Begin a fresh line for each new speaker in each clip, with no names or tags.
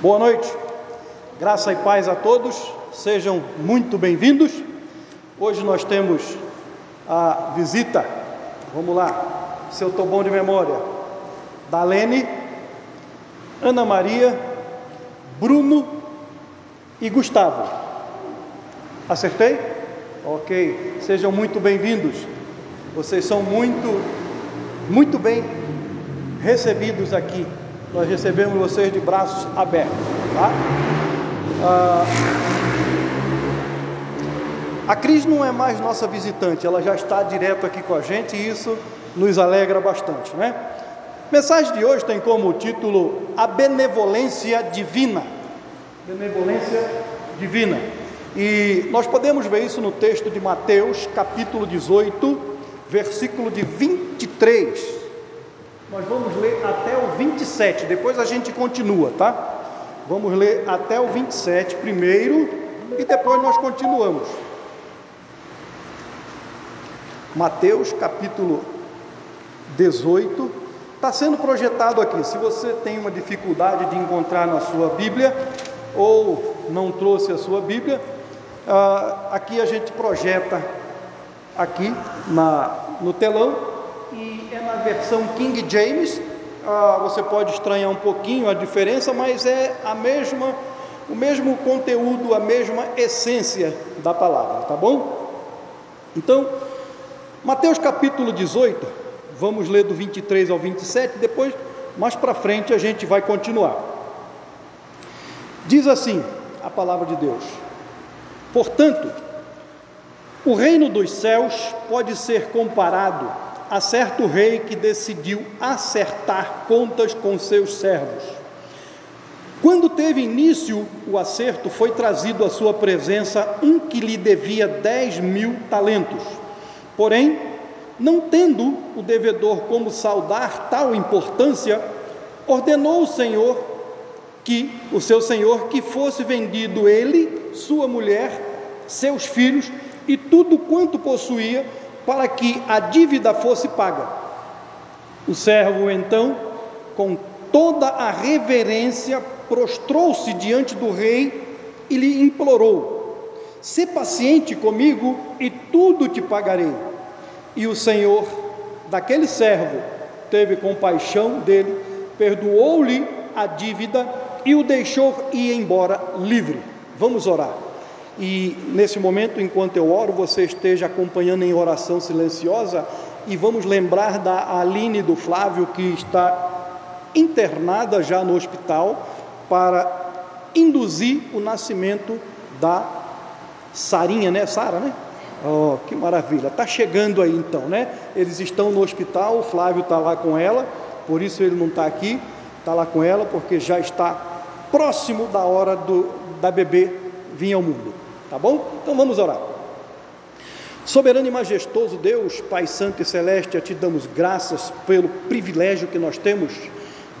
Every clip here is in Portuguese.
Boa noite, graça e paz a todos, sejam muito bem-vindos. Hoje nós temos a visita, vamos lá, se eu estou bom de memória, da Lene, Ana Maria, Bruno e Gustavo. Acertei? Ok, sejam muito bem-vindos. Vocês são muito, muito bem recebidos aqui nós recebemos vocês de braços abertos. Tá? Ah, a Cris não é mais nossa visitante, ela já está direto aqui com a gente e isso nos alegra bastante, né? Mensagem de hoje tem como título A Benevolência Divina. Benevolência Divina. E nós podemos ver isso no texto de Mateus, capítulo 18, versículo de 23 nós vamos ler até o 27, depois a gente continua, tá? Vamos ler até o 27 primeiro e depois nós continuamos. Mateus capítulo 18 está sendo projetado aqui. Se você tem uma dificuldade de encontrar na sua Bíblia ou não trouxe a sua Bíblia, ah, aqui a gente projeta aqui na, no telão versão King James. Ah, você pode estranhar um pouquinho a diferença, mas é a mesma, o mesmo conteúdo, a mesma essência da palavra, tá bom? Então, Mateus capítulo 18, vamos ler do 23 ao 27, depois, mais para frente, a gente vai continuar. Diz assim a palavra de Deus: Portanto, o reino dos céus pode ser comparado a certo rei que decidiu acertar contas com seus servos. Quando teve início o acerto, foi trazido à sua presença um que lhe devia dez mil talentos. Porém, não tendo o devedor como saudar tal importância, ordenou o Senhor que o seu senhor que fosse vendido ele, sua mulher, seus filhos e tudo quanto possuía para que a dívida fosse paga. O servo então, com toda a reverência, prostrou-se diante do rei e lhe implorou: Se paciente comigo e tudo te pagarei. E o Senhor daquele servo teve compaixão dele, perdoou-lhe a dívida e o deixou ir embora livre. Vamos orar. E nesse momento, enquanto eu oro, você esteja acompanhando em oração silenciosa e vamos lembrar da Aline do Flávio que está internada já no hospital para induzir o nascimento da Sarinha, né? Sara, né? Oh, que maravilha! Está chegando aí então, né? Eles estão no hospital, o Flávio está lá com ela, por isso ele não está aqui, está lá com ela, porque já está próximo da hora do, da bebê vir ao mundo. Tá bom? Então vamos orar. Soberano e majestoso Deus, Pai Santo e Celeste, Ti damos graças pelo privilégio que nós temos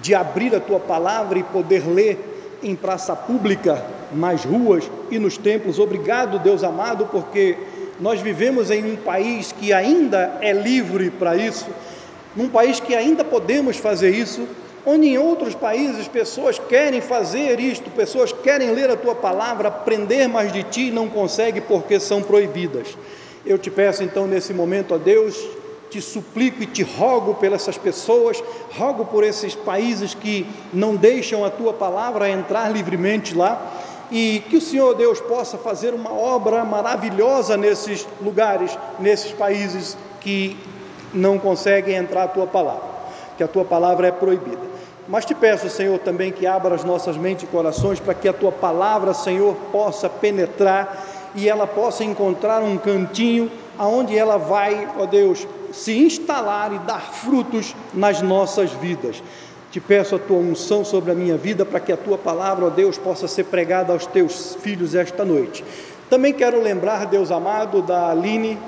de abrir a Tua palavra e poder ler em praça pública, nas ruas e nos templos. Obrigado, Deus amado, porque nós vivemos em um país que ainda é livre para isso, num país que ainda podemos fazer isso onde em outros países pessoas querem fazer isto, pessoas querem ler a tua palavra, aprender mais de ti e não conseguem porque são proibidas. Eu te peço então nesse momento, ó Deus, te suplico e te rogo pelas pessoas, rogo por esses países que não deixam a tua palavra entrar livremente lá, e que o Senhor Deus possa fazer uma obra maravilhosa nesses lugares, nesses países que não conseguem entrar a tua palavra, que a tua palavra é proibida. Mas te peço, Senhor, também que abra as nossas mentes e corações para que a tua palavra, Senhor, possa penetrar e ela possa encontrar um cantinho aonde ela vai, ó Deus, se instalar e dar frutos nas nossas vidas. Te peço a tua unção sobre a minha vida para que a tua palavra, ó Deus, possa ser pregada aos teus filhos esta noite. Também quero lembrar, Deus amado, da Aline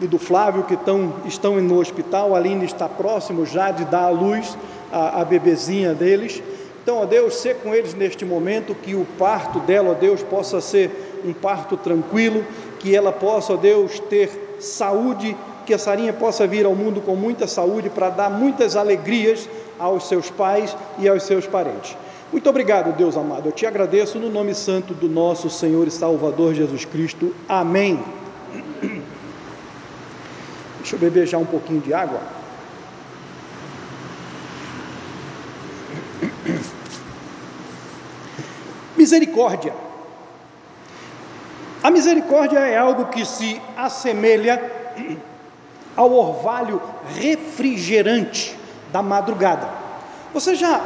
e do Flávio que estão, estão no hospital. A Aline está próximo já de dar a luz a, a bebezinha deles. Então, ó Deus, ser com eles neste momento, que o parto dela, ó Deus, possa ser um parto tranquilo, que ela possa, ó Deus, ter saúde, que a Sarinha possa vir ao mundo com muita saúde para dar muitas alegrias aos seus pais e aos seus parentes. Muito obrigado, Deus amado. Eu te agradeço no nome santo do nosso Senhor e Salvador Jesus Cristo. Amém. Deixa eu beber já um pouquinho de água. Misericórdia. A misericórdia é algo que se assemelha ao orvalho refrigerante da madrugada. Você já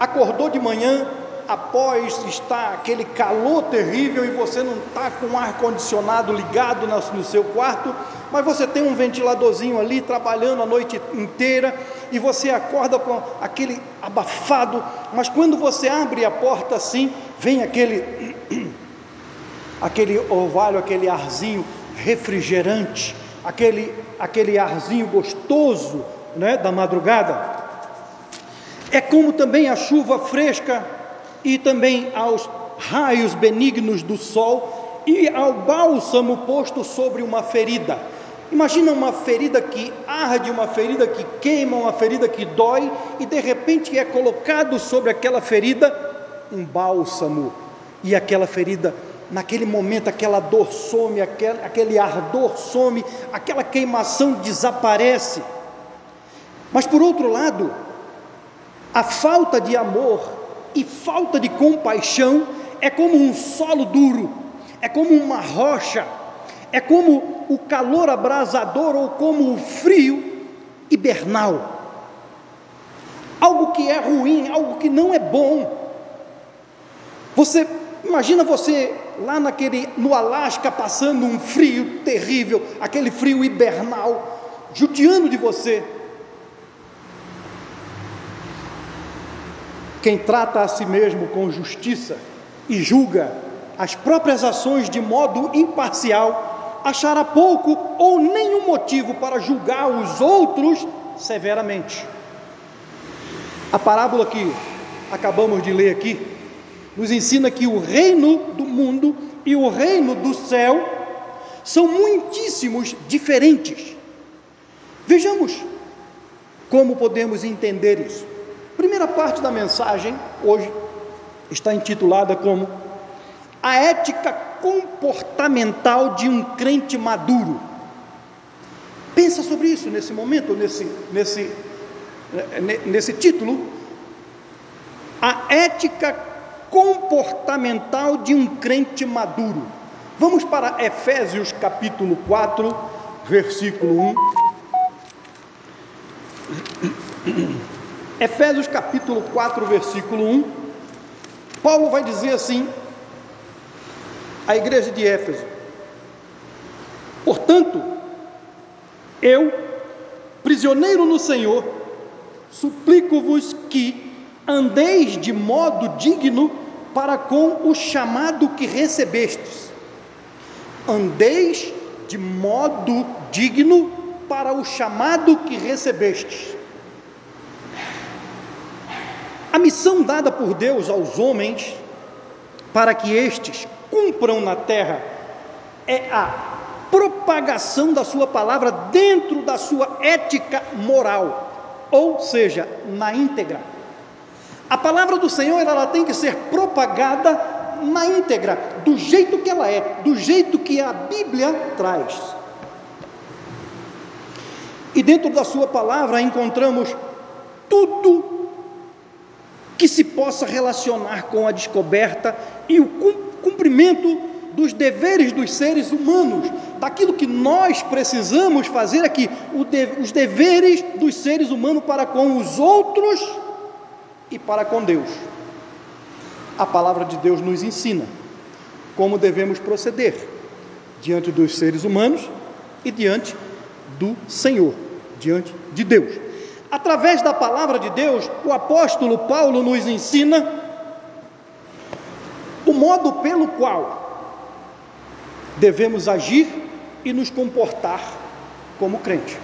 acordou de manhã após estar aquele calor terrível e você não está com o ar condicionado ligado no seu quarto, mas você tem um ventiladorzinho ali trabalhando a noite inteira e você acorda com aquele abafado, mas quando você abre a porta assim, vem aquele aquele orvalho, aquele arzinho refrigerante, aquele aquele arzinho gostoso, né, da madrugada. É como também a chuva fresca e também aos raios benignos do sol e ao bálsamo posto sobre uma ferida. Imagina uma ferida que arde, uma ferida que queima, uma ferida que dói, e de repente é colocado sobre aquela ferida um bálsamo, e aquela ferida, naquele momento, aquela dor some, aquele, aquele ardor some, aquela queimação desaparece. Mas por outro lado, a falta de amor e falta de compaixão é como um solo duro, é como uma rocha, é como o calor abrasador ou como o frio hibernal. Algo que é ruim, algo que não é bom. Você imagina você lá naquele no Alasca passando um frio terrível, aquele frio hibernal, judiando de você. Quem trata a si mesmo com justiça e julga as próprias ações de modo imparcial, achará pouco ou nenhum motivo para julgar os outros severamente. A parábola que acabamos de ler aqui nos ensina que o reino do mundo e o reino do céu são muitíssimos diferentes. Vejamos como podemos entender isso. Primeira parte da mensagem hoje está intitulada como A ética comportamental de um crente maduro. Pensa sobre isso nesse momento, nesse, nesse, nesse título. A ética comportamental de um crente maduro. Vamos para Efésios capítulo 4, versículo 1. Efésios capítulo 4, versículo 1, Paulo vai dizer assim, à igreja de Éfeso: Portanto, eu, prisioneiro no Senhor, suplico-vos que andeis de modo digno para com o chamado que recebestes. Andeis de modo digno para o chamado que recebestes a missão dada por Deus aos homens para que estes cumpram na terra é a propagação da sua palavra dentro da sua ética moral, ou seja, na íntegra. A palavra do Senhor ela tem que ser propagada na íntegra, do jeito que ela é, do jeito que a Bíblia traz. E dentro da sua palavra encontramos tudo que se possa relacionar com a descoberta e o cumprimento dos deveres dos seres humanos, daquilo que nós precisamos fazer aqui, os deveres dos seres humanos para com os outros e para com Deus. A palavra de Deus nos ensina como devemos proceder diante dos seres humanos e diante do Senhor, diante de Deus. Através da palavra de Deus, o apóstolo Paulo nos ensina o modo pelo qual devemos agir e nos comportar como crente.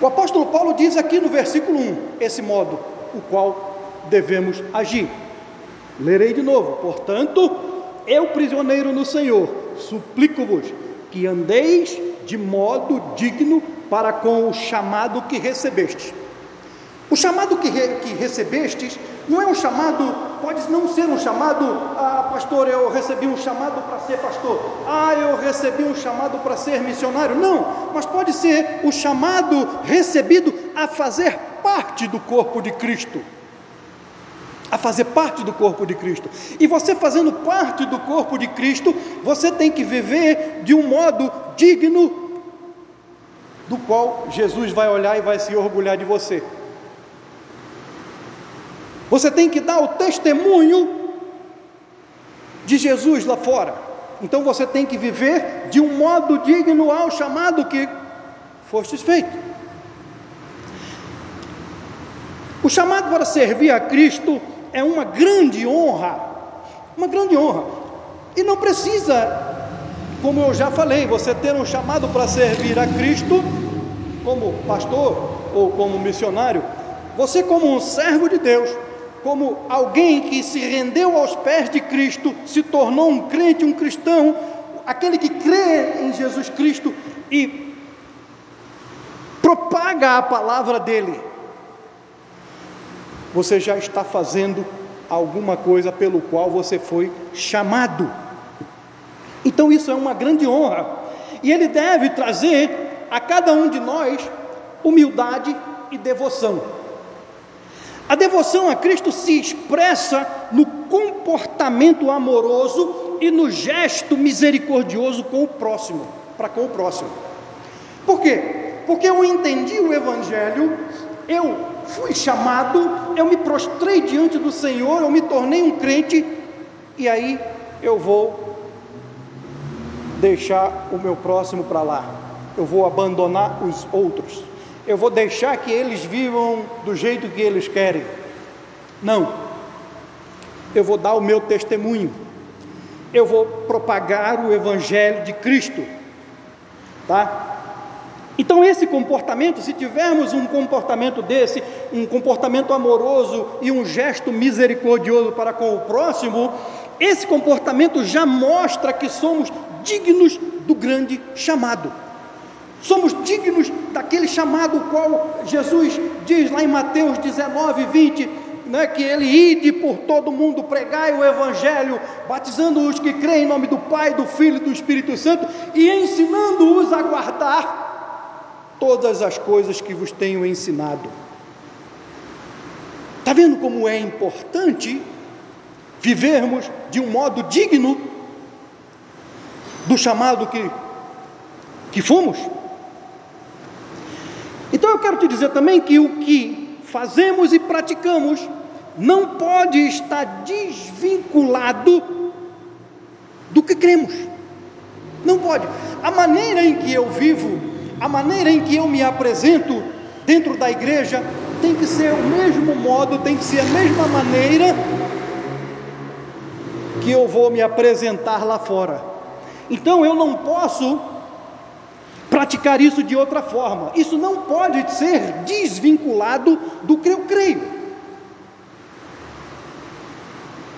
O apóstolo Paulo diz aqui no versículo 1 esse modo, o qual devemos agir. Lerei de novo. Portanto, eu, prisioneiro no Senhor, suplico-vos que andeis de modo digno para com o chamado que recebestes. O chamado que, re, que recebestes Não é um chamado, pode não ser um chamado, ah, pastor, eu recebi um chamado para ser pastor, ah, eu recebi um chamado para ser missionário. Não, mas pode ser o chamado recebido a fazer parte do corpo de Cristo. A fazer parte do corpo de Cristo. E você fazendo parte do corpo de Cristo, você tem que viver de um modo digno do qual Jesus vai olhar e vai se orgulhar de você. Você tem que dar o testemunho de Jesus lá fora. Então você tem que viver de um modo digno ao chamado que fostes feito. O chamado para servir a Cristo é uma grande honra, uma grande honra. E não precisa, como eu já falei, você ter um chamado para servir a Cristo como pastor ou como missionário. Você como um servo de Deus, como alguém que se rendeu aos pés de Cristo, se tornou um crente, um cristão, aquele que crê em Jesus Cristo e propaga a palavra dele, você já está fazendo alguma coisa pelo qual você foi chamado. Então isso é uma grande honra. E ele deve trazer a cada um de nós humildade e devoção. A devoção a Cristo se expressa no comportamento amoroso e no gesto misericordioso com o próximo, para com o próximo. Por quê? Porque eu entendi o Evangelho, eu fui chamado, eu me prostrei diante do Senhor, eu me tornei um crente, e aí eu vou deixar o meu próximo para lá, eu vou abandonar os outros eu vou deixar que eles vivam do jeito que eles querem. Não. Eu vou dar o meu testemunho. Eu vou propagar o evangelho de Cristo. Tá? Então, esse comportamento, se tivermos um comportamento desse, um comportamento amoroso e um gesto misericordioso para com o próximo, esse comportamento já mostra que somos dignos do grande chamado. Somos dignos daquele chamado qual Jesus diz lá em Mateus 19, 20, né, que ele ide por todo mundo, pregai o Evangelho, batizando os que creem em nome do Pai, do Filho e do Espírito Santo, e ensinando-os a guardar todas as coisas que vos tenho ensinado. Está vendo como é importante vivermos de um modo digno do chamado que, que fomos? Então eu quero te dizer também que o que fazemos e praticamos não pode estar desvinculado do que cremos. Não pode. A maneira em que eu vivo, a maneira em que eu me apresento dentro da igreja, tem que ser o mesmo modo, tem que ser a mesma maneira que eu vou me apresentar lá fora. Então eu não posso praticar isso de outra forma. Isso não pode ser desvinculado do que eu creio.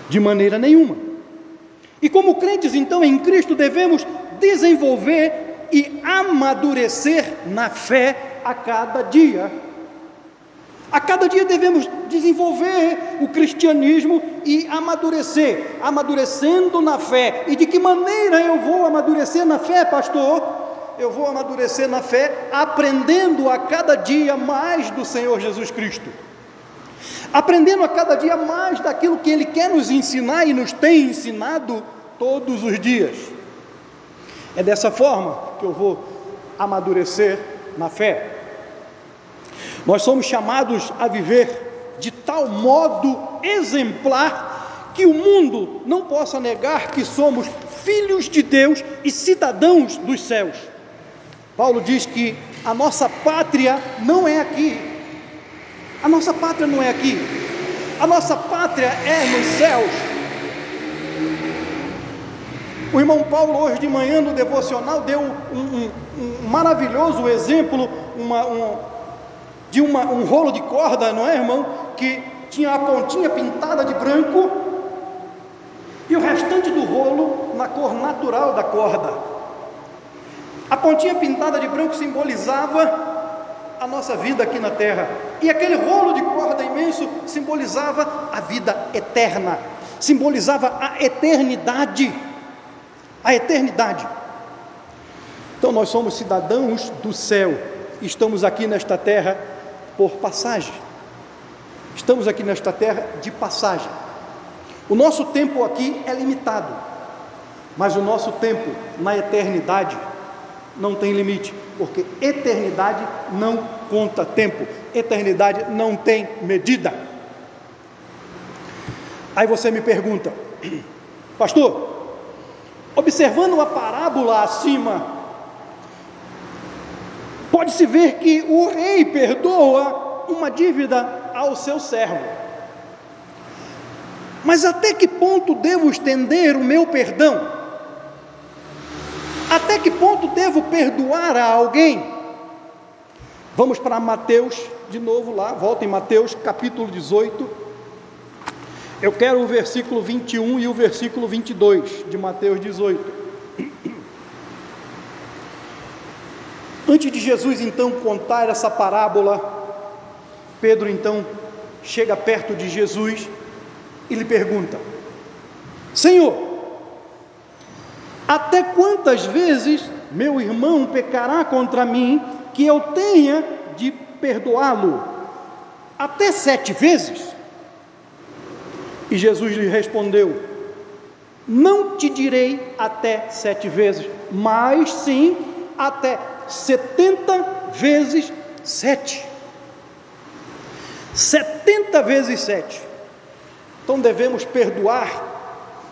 De maneira nenhuma. E como crentes, então, em Cristo, devemos desenvolver e amadurecer na fé a cada dia. A cada dia devemos desenvolver o cristianismo e amadurecer, amadurecendo na fé. E de que maneira eu vou amadurecer na fé, pastor? eu vou amadurecer na fé, aprendendo a cada dia mais do Senhor Jesus Cristo, aprendendo a cada dia mais daquilo que Ele quer nos ensinar e nos tem ensinado todos os dias. É dessa forma que eu vou amadurecer na fé. Nós somos chamados a viver de tal modo exemplar que o mundo não possa negar que somos filhos de Deus e cidadãos dos céus. Paulo diz que a nossa pátria não é aqui. A nossa pátria não é aqui. A nossa pátria é nos céus. O irmão Paulo, hoje de manhã no devocional, deu um, um, um maravilhoso exemplo uma, um, de uma, um rolo de corda, não é, irmão? Que tinha a pontinha pintada de branco e o restante do rolo na cor natural da corda. A pontinha pintada de branco simbolizava a nossa vida aqui na terra, e aquele rolo de corda imenso simbolizava a vida eterna, simbolizava a eternidade. A eternidade. Então nós somos cidadãos do céu, estamos aqui nesta terra por passagem. Estamos aqui nesta terra de passagem. O nosso tempo aqui é limitado, mas o nosso tempo na eternidade não tem limite, porque eternidade não conta tempo, eternidade não tem medida. Aí você me pergunta, pastor, observando a parábola acima, pode-se ver que o rei perdoa uma dívida ao seu servo. Mas até que ponto devo estender o meu perdão? Até que ponto devo perdoar a alguém? Vamos para Mateus, de novo lá, volta em Mateus capítulo 18. Eu quero o versículo 21 e o versículo 22 de Mateus 18. Antes de Jesus então contar essa parábola, Pedro então chega perto de Jesus e lhe pergunta: Senhor, até quantas vezes meu irmão pecará contra mim que eu tenha de perdoá-lo? Até sete vezes? E Jesus lhe respondeu: Não te direi até sete vezes, mas sim até setenta vezes sete. Setenta vezes sete. Então devemos perdoar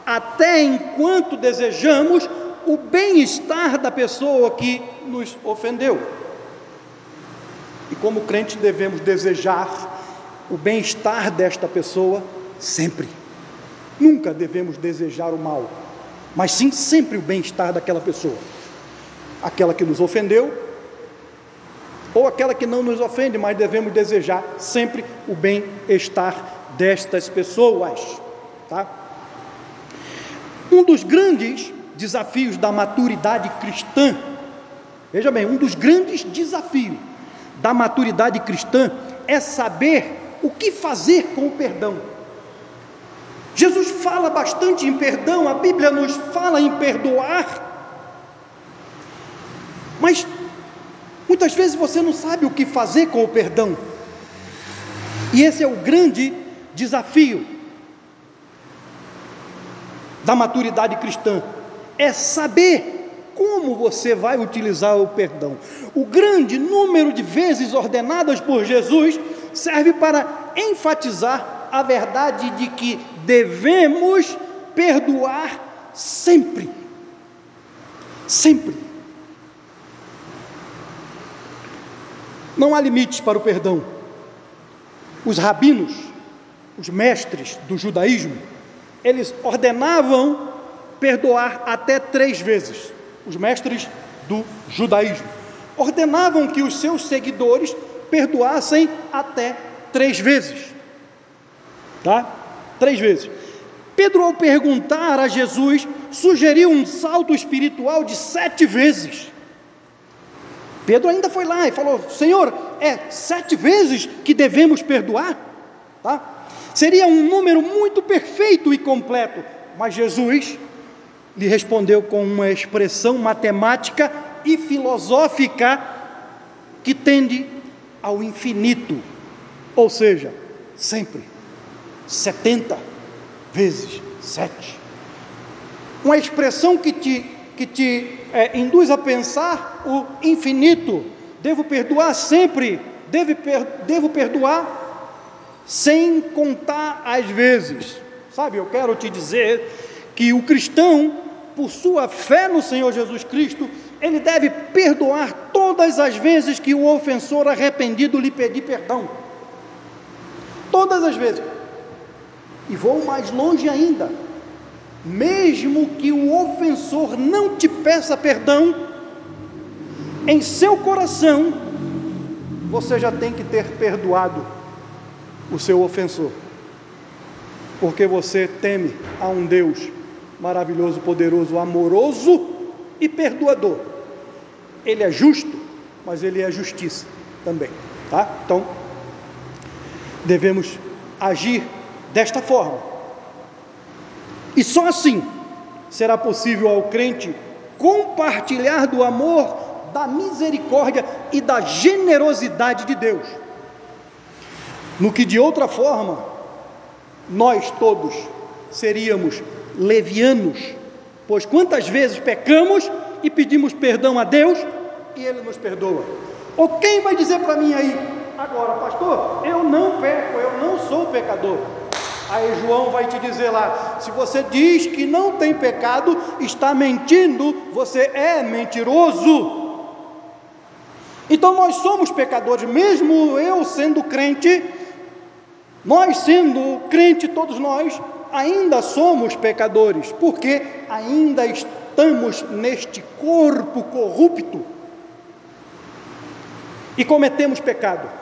até enquanto desejamos o bem-estar da pessoa que nos ofendeu. E como crente devemos desejar o bem-estar desta pessoa sempre. Nunca devemos desejar o mal, mas sim sempre o bem-estar daquela pessoa. Aquela que nos ofendeu, ou aquela que não nos ofende, mas devemos desejar sempre o bem-estar destas pessoas. Tá? Um dos grandes desafios da maturidade cristã, veja bem, um dos grandes desafios da maturidade cristã é saber o que fazer com o perdão. Jesus fala bastante em perdão, a Bíblia nos fala em perdoar, mas muitas vezes você não sabe o que fazer com o perdão, e esse é o grande desafio da maturidade cristã é saber como você vai utilizar o perdão. O grande número de vezes ordenadas por Jesus serve para enfatizar a verdade de que devemos perdoar sempre. Sempre. Não há limites para o perdão. Os rabinos os mestres do judaísmo, eles ordenavam perdoar até três vezes. Os mestres do judaísmo ordenavam que os seus seguidores perdoassem até três vezes. Tá? Três vezes. Pedro, ao perguntar a Jesus, sugeriu um salto espiritual de sete vezes. Pedro ainda foi lá e falou: Senhor, é sete vezes que devemos perdoar? Tá? Seria um número muito perfeito e completo, mas Jesus lhe respondeu com uma expressão matemática e filosófica que tende ao infinito, ou seja, sempre 70 vezes 7. Uma expressão que te, que te é, induz a pensar o infinito. Devo perdoar sempre, per, devo perdoar sem contar as vezes. Sabe, eu quero te dizer que o cristão, por sua fé no Senhor Jesus Cristo, ele deve perdoar todas as vezes que o ofensor arrependido lhe pedir perdão. Todas as vezes. E vou mais longe ainda. Mesmo que o ofensor não te peça perdão, em seu coração, você já tem que ter perdoado o seu ofensor, porque você teme a um Deus maravilhoso, poderoso, amoroso e perdoador. Ele é justo, mas ele é justiça também, tá? Então, devemos agir desta forma. E só assim será possível ao crente compartilhar do amor, da misericórdia e da generosidade de Deus. No que de outra forma, nós todos seríamos levianos, pois quantas vezes pecamos e pedimos perdão a Deus e Ele nos perdoa. Ou quem vai dizer para mim aí, agora, pastor, eu não peco, eu não sou pecador. Aí João vai te dizer lá: se você diz que não tem pecado, está mentindo, você é mentiroso. Então nós somos pecadores, mesmo eu sendo crente, nós sendo crente, todos nós, ainda somos pecadores, porque ainda estamos neste corpo corrupto e cometemos pecado.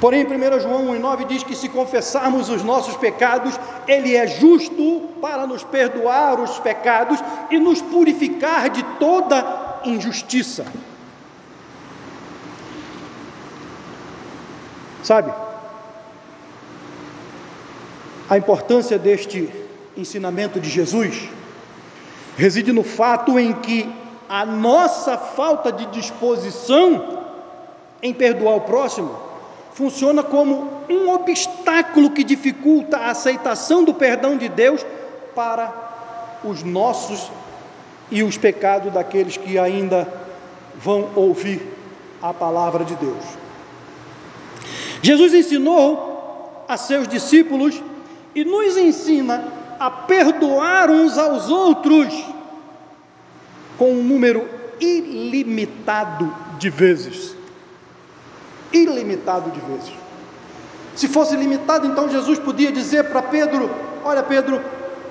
Porém, 1 João 1,9 diz que se confessarmos os nossos pecados, Ele é justo para nos perdoar os pecados e nos purificar de toda injustiça. Sabe? A importância deste ensinamento de Jesus reside no fato em que a nossa falta de disposição em perdoar o próximo funciona como um obstáculo que dificulta a aceitação do perdão de Deus para os nossos e os pecados daqueles que ainda vão ouvir a palavra de Deus. Jesus ensinou a seus discípulos e nos ensina a perdoar uns aos outros com um número ilimitado de vezes ilimitado de vezes. Se fosse limitado, então Jesus podia dizer para Pedro: Olha, Pedro,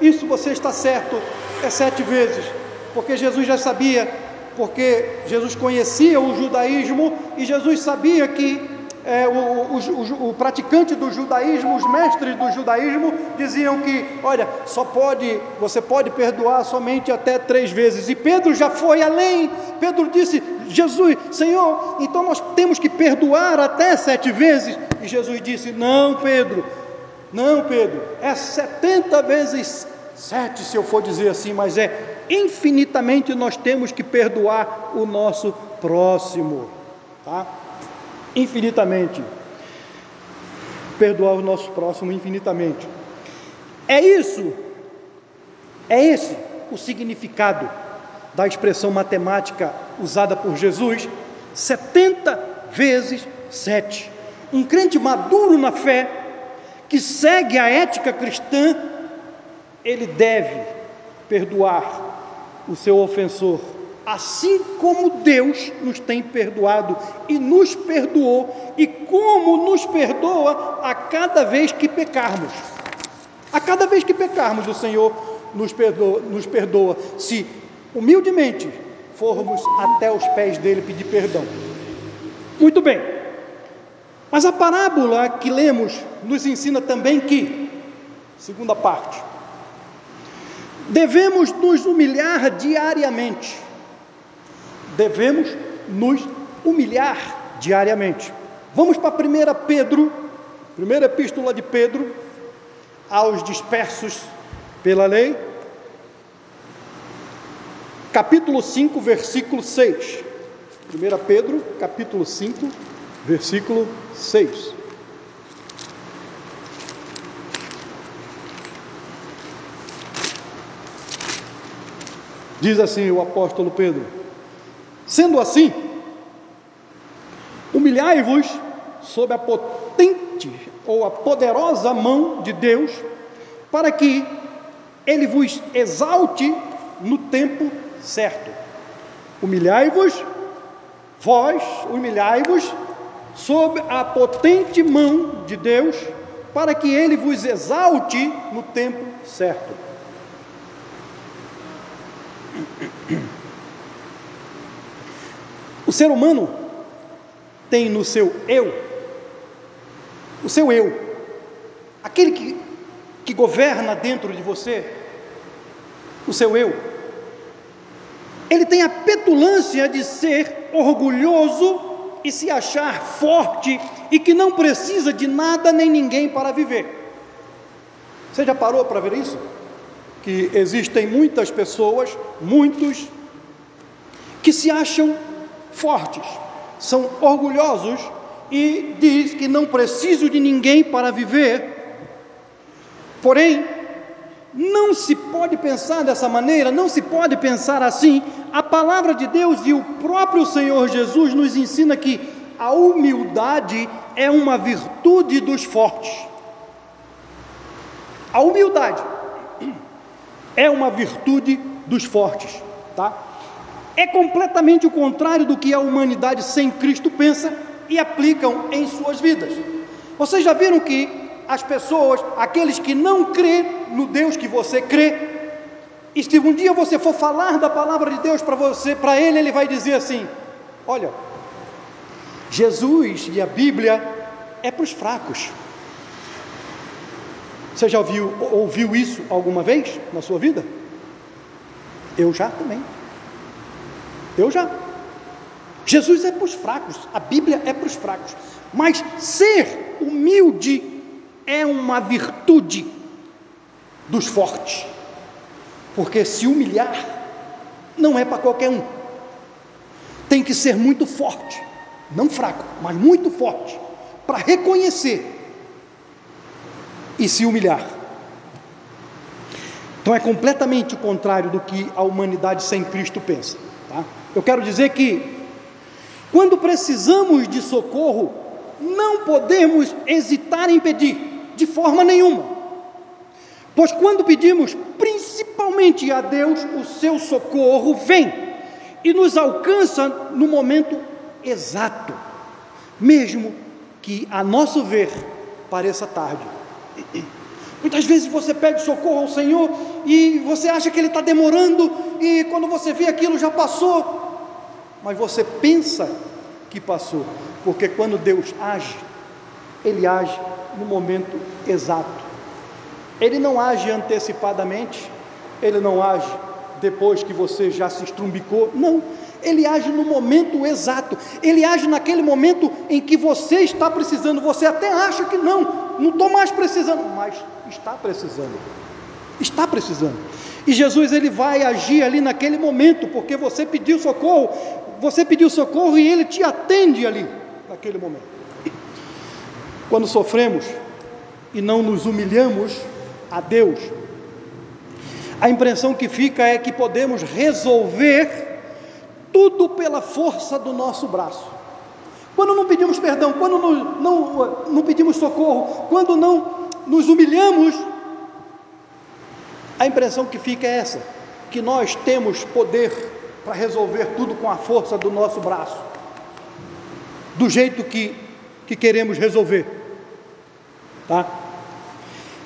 isso você está certo, é sete vezes, porque Jesus já sabia, porque Jesus conhecia o judaísmo e Jesus sabia que é, o, o, praticante do judaísmo, os mestres do judaísmo, diziam que, olha, só pode, você pode perdoar somente até três vezes. E Pedro já foi além. Pedro disse: Jesus, Senhor, então nós temos que perdoar até sete vezes. E Jesus disse: Não, Pedro, não, Pedro, é setenta vezes sete, se eu for dizer assim, mas é infinitamente nós temos que perdoar o nosso próximo, tá? Infinitamente. Perdoar o nosso próximo infinitamente. É isso, é esse o significado da expressão matemática usada por Jesus, 70 vezes 7. Um crente maduro na fé, que segue a ética cristã, ele deve perdoar o seu ofensor assim como Deus nos tem perdoado e nos perdoou, e como nos perdoa a cada vez que pecarmos. A cada vez que pecarmos, o Senhor nos perdoa, nos perdoa se humildemente formos até os pés dele pedir perdão. Muito bem, mas a parábola que lemos nos ensina também que, segunda parte, devemos nos humilhar diariamente devemos nos humilhar diariamente. Vamos para 1 Pedro, primeira epístola de Pedro, aos dispersos pela lei, capítulo 5, versículo 6. 1 Pedro, capítulo 5, versículo 6. Diz assim o apóstolo Pedro: Sendo assim, humilhai-vos sob a potente ou a poderosa mão de Deus, para que ele vos exalte no tempo certo. Humilhai-vos, vós, humilhai-vos sob a potente mão de Deus, para que ele vos exalte no tempo certo. O ser humano tem no seu eu, o seu eu, aquele que, que governa dentro de você, o seu eu, ele tem a petulância de ser orgulhoso e se achar forte e que não precisa de nada nem ninguém para viver. Você já parou para ver isso? Que existem muitas pessoas, muitos, que se acham fortes, são orgulhosos e diz que não preciso de ninguém para viver. Porém, não se pode pensar dessa maneira, não se pode pensar assim. A palavra de Deus e o próprio Senhor Jesus nos ensina que a humildade é uma virtude dos fortes. A humildade é uma virtude dos fortes, tá? É completamente o contrário do que a humanidade sem Cristo pensa e aplicam em suas vidas. Vocês já viram que as pessoas, aqueles que não crê no Deus que você crê, e se um dia você for falar da palavra de Deus para você, para ele, ele vai dizer assim: Olha, Jesus e a Bíblia é para os fracos. Você já ouviu, ouviu isso alguma vez na sua vida? Eu já também. Eu já. Jesus é para os fracos, a Bíblia é para os fracos. Mas ser humilde é uma virtude dos fortes, porque se humilhar não é para qualquer um, tem que ser muito forte, não fraco, mas muito forte, para reconhecer e se humilhar. Então é completamente o contrário do que a humanidade sem Cristo pensa. Tá? Eu quero dizer que quando precisamos de socorro, não podemos hesitar em pedir, de forma nenhuma. Pois quando pedimos principalmente a Deus, o seu socorro vem e nos alcança no momento exato, mesmo que a nosso ver pareça tarde. Muitas vezes você pede socorro ao Senhor e você acha que Ele está demorando, e quando você vê aquilo já passou, mas você pensa que passou, porque quando Deus age, Ele age no momento exato. Ele não age antecipadamente, Ele não age depois que você já se estrumbicou, não. Ele age no momento exato, ele age naquele momento em que você está precisando. Você até acha que não, não estou mais precisando, mas está precisando. Está precisando. E Jesus ele vai agir ali naquele momento, porque você pediu socorro, você pediu socorro e ele te atende ali, naquele momento. Quando sofremos e não nos humilhamos a Deus, a impressão que fica é que podemos resolver tudo pela força do nosso braço. Quando não pedimos perdão, quando não, não, não pedimos socorro, quando não nos humilhamos, a impressão que fica é essa: que nós temos poder para resolver tudo com a força do nosso braço, do jeito que, que queremos resolver. Tá?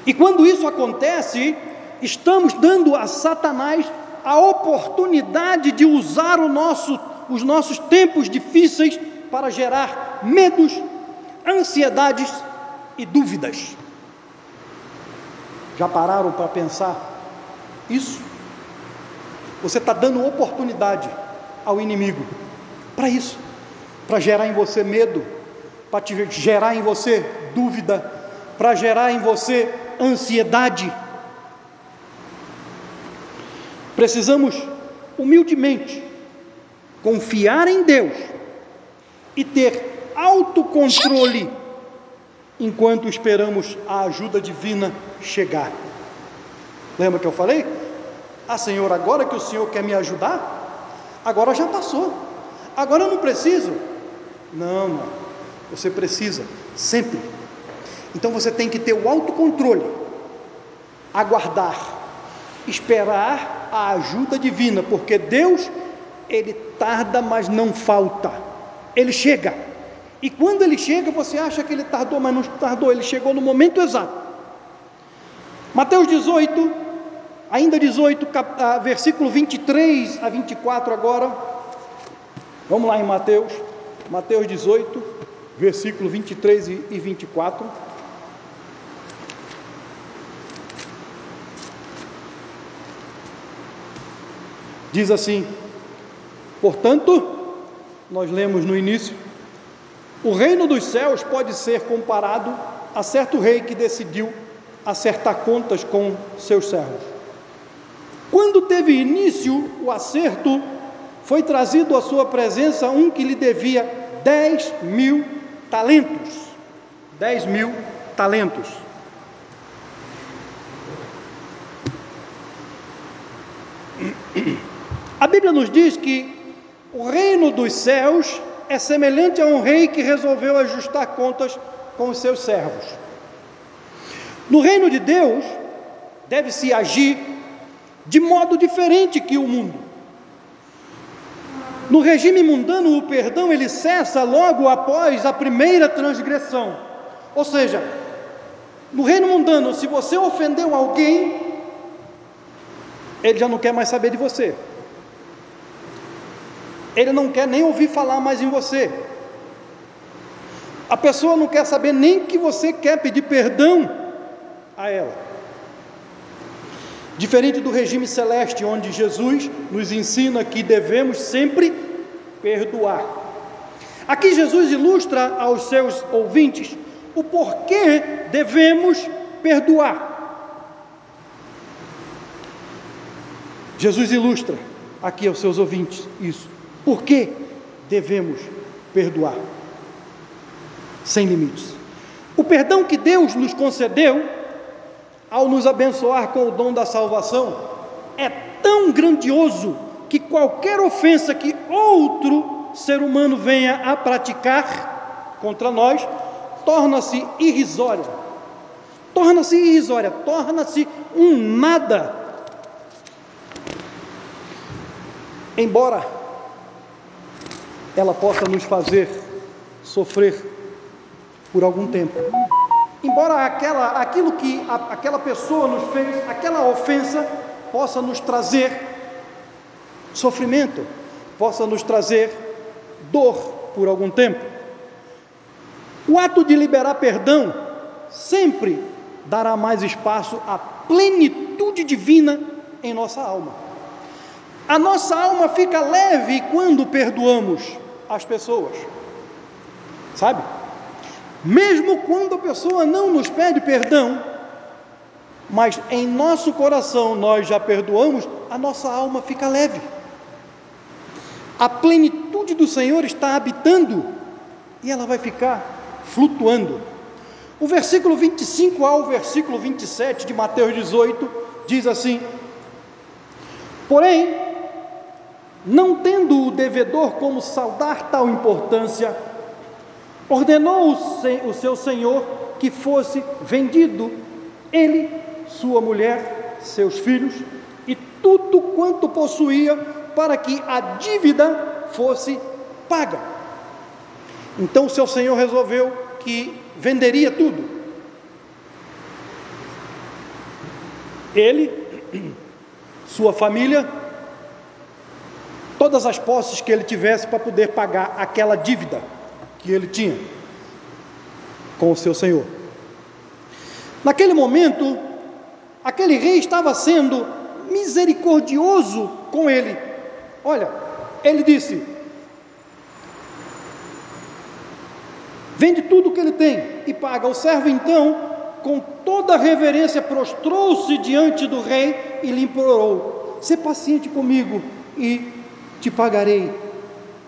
E quando isso acontece, estamos dando a Satanás a oportunidade de usar nosso, os nossos tempos difíceis para gerar medos, ansiedades e dúvidas. Já pararam para pensar isso? Você está dando oportunidade ao inimigo para isso, para gerar em você medo, para gerar em você dúvida, para gerar em você ansiedade. Precisamos humildemente confiar em Deus e ter autocontrole enquanto esperamos a ajuda divina chegar. Lembra que eu falei? Ah, Senhor, agora que o Senhor quer me ajudar, agora já passou, agora eu não preciso. Não, não, você precisa, sempre. Então você tem que ter o autocontrole, aguardar, esperar a ajuda divina, porque Deus, Ele tarda, mas não falta, Ele chega. E quando Ele chega, você acha que Ele tardou, mas não tardou, Ele chegou no momento exato. Mateus 18, Ainda 18, ah, versículo 23 a 24 agora. Vamos lá em Mateus, Mateus 18, versículo 23 e 24. Diz assim: Portanto, nós lemos no início, O reino dos céus pode ser comparado a certo rei que decidiu acertar contas com seus servos. Quando teve início o acerto, foi trazido à sua presença um que lhe devia 10 mil talentos. 10 mil talentos. A Bíblia nos diz que o reino dos céus é semelhante a um rei que resolveu ajustar contas com os seus servos. No reino de Deus, deve-se agir de modo diferente que o mundo. No regime mundano, o perdão ele cessa logo após a primeira transgressão. Ou seja, no reino mundano, se você ofendeu alguém, ele já não quer mais saber de você. Ele não quer nem ouvir falar mais em você. A pessoa não quer saber nem que você quer pedir perdão a ela. Diferente do regime celeste, onde Jesus nos ensina que devemos sempre perdoar. Aqui Jesus ilustra aos seus ouvintes o porquê devemos perdoar. Jesus ilustra aqui aos seus ouvintes isso. Por que devemos perdoar? Sem limites. O perdão que Deus nos concedeu, ao nos abençoar com o dom da salvação, é tão grandioso que qualquer ofensa que outro ser humano venha a praticar contra nós, torna-se irrisória. Torna-se irrisória, torna-se um nada embora ela possa nos fazer sofrer por algum tempo. Embora aquela, aquilo que a, aquela pessoa nos fez, aquela ofensa, possa nos trazer sofrimento, possa nos trazer dor por algum tempo. O ato de liberar perdão sempre dará mais espaço à plenitude divina em nossa alma. A nossa alma fica leve quando perdoamos as pessoas, sabe? Mesmo quando a pessoa não nos pede perdão, mas em nosso coração nós já perdoamos, a nossa alma fica leve. A plenitude do Senhor está habitando e ela vai ficar flutuando. O versículo 25 ao versículo 27 de Mateus 18 diz assim: Porém, não tendo o devedor como saudar tal importância, ordenou o seu senhor que fosse vendido ele, sua mulher, seus filhos e tudo quanto possuía, para que a dívida fosse paga. Então seu senhor resolveu que venderia tudo. Ele, sua família, todas as posses que ele tivesse para poder pagar aquela dívida que ele tinha com o seu senhor. Naquele momento, aquele rei estava sendo misericordioso com ele. Olha, ele disse: Vende tudo o que ele tem e paga. O servo então, com toda reverência, prostrou-se diante do rei e lhe implorou: "Se paciente comigo e te pagarei.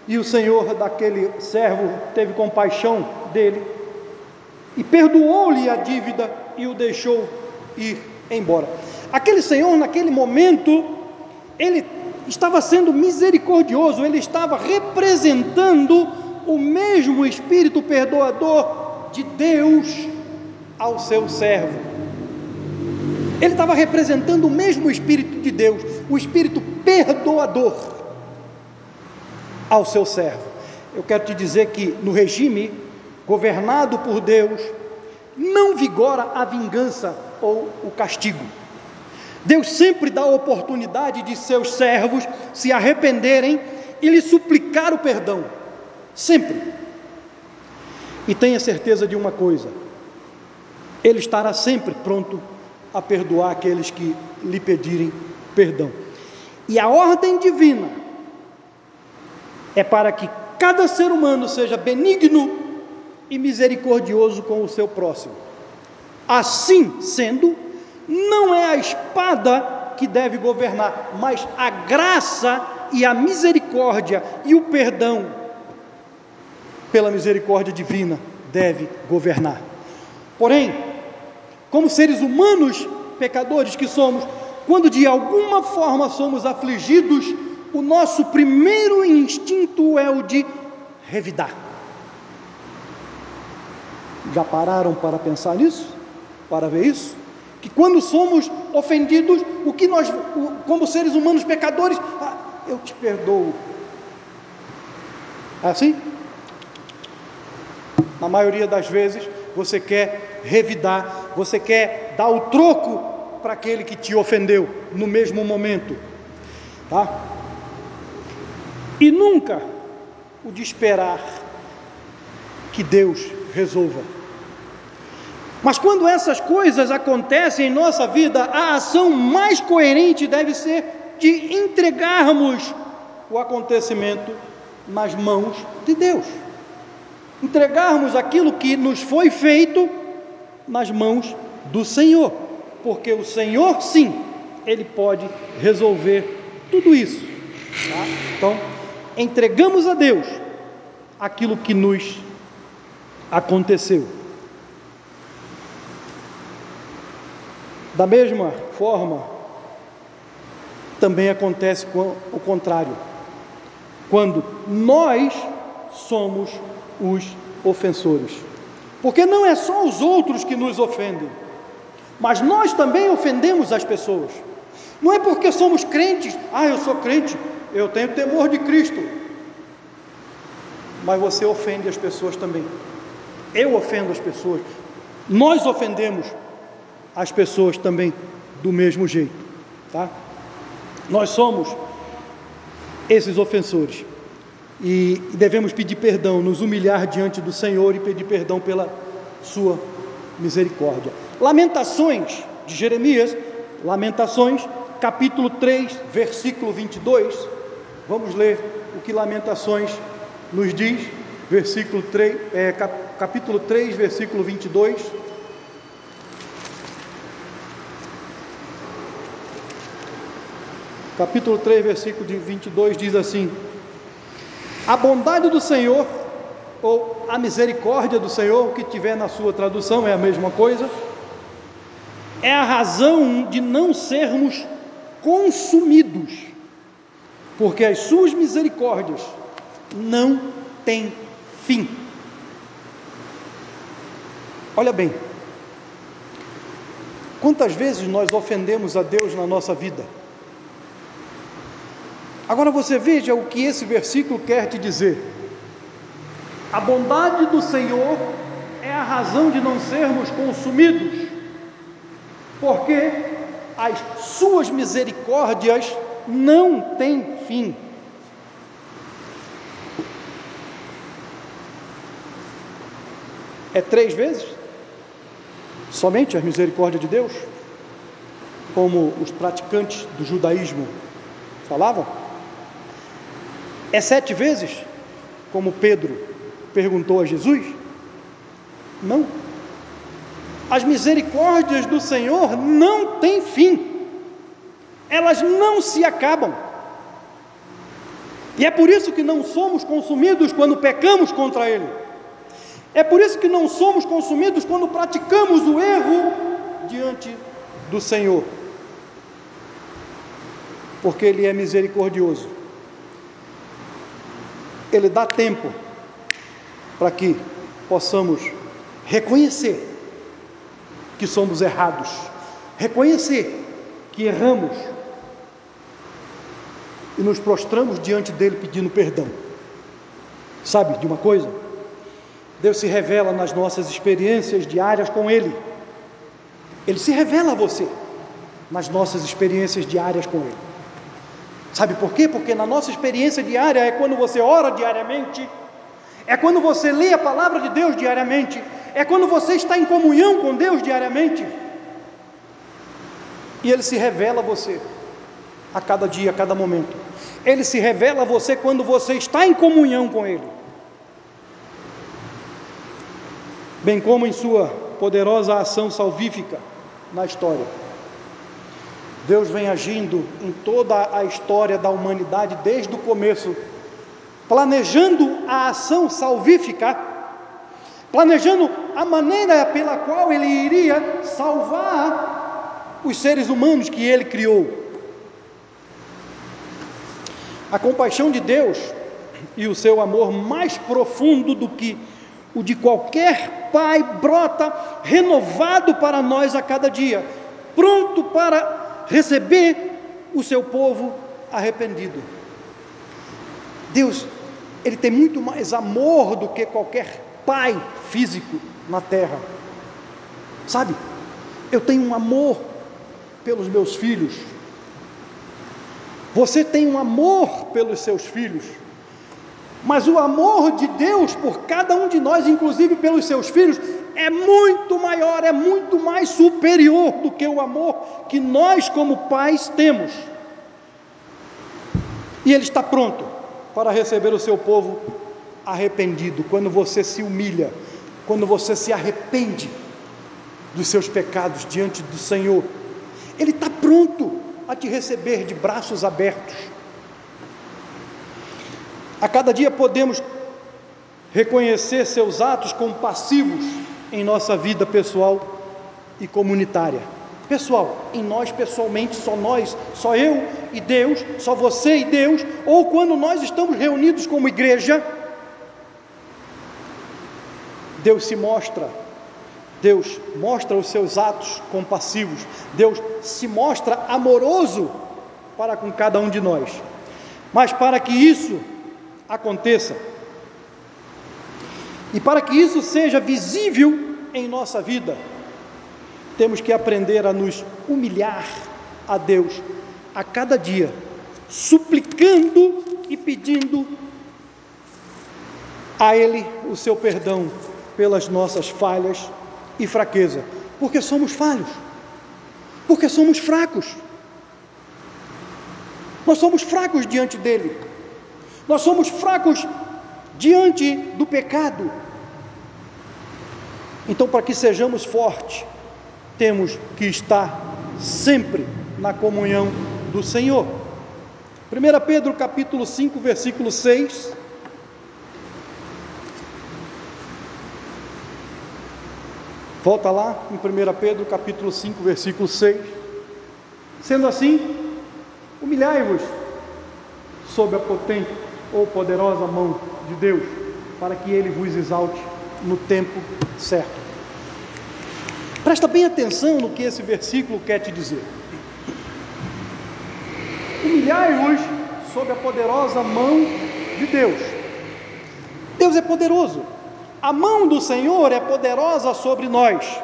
E o Senhor daquele servo teve compaixão dele e perdoou-lhe a dívida e o deixou ir embora. Aquele Senhor, naquele momento, ele estava sendo misericordioso, ele estava representando o mesmo Espírito perdoador de Deus ao seu servo. Ele estava representando o mesmo Espírito de Deus, o Espírito perdoador ao seu servo. Eu quero te dizer que no regime governado por Deus, não vigora a vingança ou o castigo. Deus sempre dá a oportunidade de seus servos se arrependerem e lhe suplicar o perdão. Sempre. E tenha certeza de uma coisa: Ele estará sempre pronto a perdoar aqueles que lhe pedirem perdão. E a ordem divina é para que cada ser humano seja benigno e misericordioso com o seu próximo. Assim sendo, não é a espada que deve governar, mas a graça e a misericórdia e o perdão pela misericórdia divina deve governar. Porém, como seres humanos pecadores que somos, quando de alguma forma somos afligidos, o nosso primeiro instinto é o de revidar. Já pararam para pensar nisso? Para ver isso? Que quando somos ofendidos, o que nós, como seres humanos pecadores, ah, eu te perdoo. É assim? Na maioria das vezes, você quer revidar, você quer dar o troco para aquele que te ofendeu no mesmo momento, tá? E nunca o de esperar que Deus resolva. Mas quando essas coisas acontecem em nossa vida, a ação mais coerente deve ser de entregarmos o acontecimento nas mãos de Deus. Entregarmos aquilo que nos foi feito nas mãos do Senhor, porque o Senhor, sim, Ele pode resolver tudo isso. Tá? Então, entregamos a Deus aquilo que nos aconteceu. Da mesma forma, também acontece o contrário, quando nós somos os ofensores. Porque não é só os outros que nos ofendem, mas nós também ofendemos as pessoas. Não é porque somos crentes, ah, eu sou crente, eu tenho temor de Cristo. Mas você ofende as pessoas também. Eu ofendo as pessoas. Nós ofendemos as pessoas também do mesmo jeito, tá? Nós somos esses ofensores e devemos pedir perdão, nos humilhar diante do Senhor e pedir perdão pela sua misericórdia. Lamentações de Jeremias, Lamentações, capítulo 3, versículo 22. Vamos ler o que Lamentações nos diz, versículo 3, é, capítulo 3, versículo 22. capítulo 3, versículo 22 diz assim: A bondade do Senhor, ou a misericórdia do Senhor, que tiver na sua tradução é a mesma coisa, é a razão de não sermos consumidos, porque as suas misericórdias não têm fim. Olha bem, quantas vezes nós ofendemos a Deus na nossa vida? Agora você veja o que esse versículo quer te dizer. A bondade do Senhor é a razão de não sermos consumidos, porque as suas misericórdias não têm fim. É três vezes? Somente a misericórdia de Deus? Como os praticantes do judaísmo falavam? É sete vezes? Como Pedro perguntou a Jesus? Não. As misericórdias do Senhor não têm fim, elas não se acabam. E é por isso que não somos consumidos quando pecamos contra Ele. É por isso que não somos consumidos quando praticamos o erro diante do Senhor. Porque Ele é misericordioso. Ele dá tempo para que possamos reconhecer que somos errados, reconhecer que erramos e nos prostramos diante dele pedindo perdão. Sabe de uma coisa? Deus se revela nas nossas experiências diárias com Ele. Ele se revela a você nas nossas experiências diárias com Ele. Sabe por quê? Porque na nossa experiência diária é quando você ora diariamente, é quando você lê a palavra de Deus diariamente, é quando você está em comunhão com Deus diariamente. E Ele se revela a você a cada dia, a cada momento. Ele se revela a você quando você está em comunhão com Ele. bem como em sua poderosa ação salvífica na história. Deus vem agindo em toda a história da humanidade desde o começo, planejando a ação salvífica, planejando a maneira pela qual ele iria salvar os seres humanos que ele criou. A compaixão de Deus e o seu amor mais profundo do que o de qualquer pai brota renovado para nós a cada dia, pronto para receber o seu povo arrependido. Deus, ele tem muito mais amor do que qualquer pai físico na terra. Sabe? Eu tenho um amor pelos meus filhos você tem um amor pelos seus filhos, mas o amor de Deus por cada um de nós, inclusive pelos seus filhos, é muito maior, é muito mais superior do que o amor que nós, como pais, temos. E Ele está pronto para receber o seu povo arrependido, quando você se humilha, quando você se arrepende dos seus pecados diante do Senhor. Ele está pronto a te receber de braços abertos. A cada dia podemos reconhecer seus atos compassivos em nossa vida pessoal e comunitária. Pessoal, em nós pessoalmente, só nós, só eu e Deus, só você e Deus, ou quando nós estamos reunidos como igreja, Deus se mostra Deus mostra os seus atos compassivos, Deus se mostra amoroso para com cada um de nós. Mas para que isso aconteça, e para que isso seja visível em nossa vida, temos que aprender a nos humilhar a Deus a cada dia, suplicando e pedindo a Ele o seu perdão pelas nossas falhas e fraqueza? Porque somos falhos, porque somos fracos. Nós somos fracos diante dele, nós somos fracos diante do pecado. Então, para que sejamos fortes, temos que estar sempre na comunhão do Senhor. 1 Pedro capítulo 5, versículo 6 Volta lá em 1 Pedro capítulo 5, versículo 6. Sendo assim, humilhai-vos sob a potente ou poderosa mão de Deus, para que ele vos exalte no tempo certo. Presta bem atenção no que esse versículo quer te dizer. Humilhai-vos sob a poderosa mão de Deus. Deus é poderoso. A mão do Senhor é poderosa sobre nós,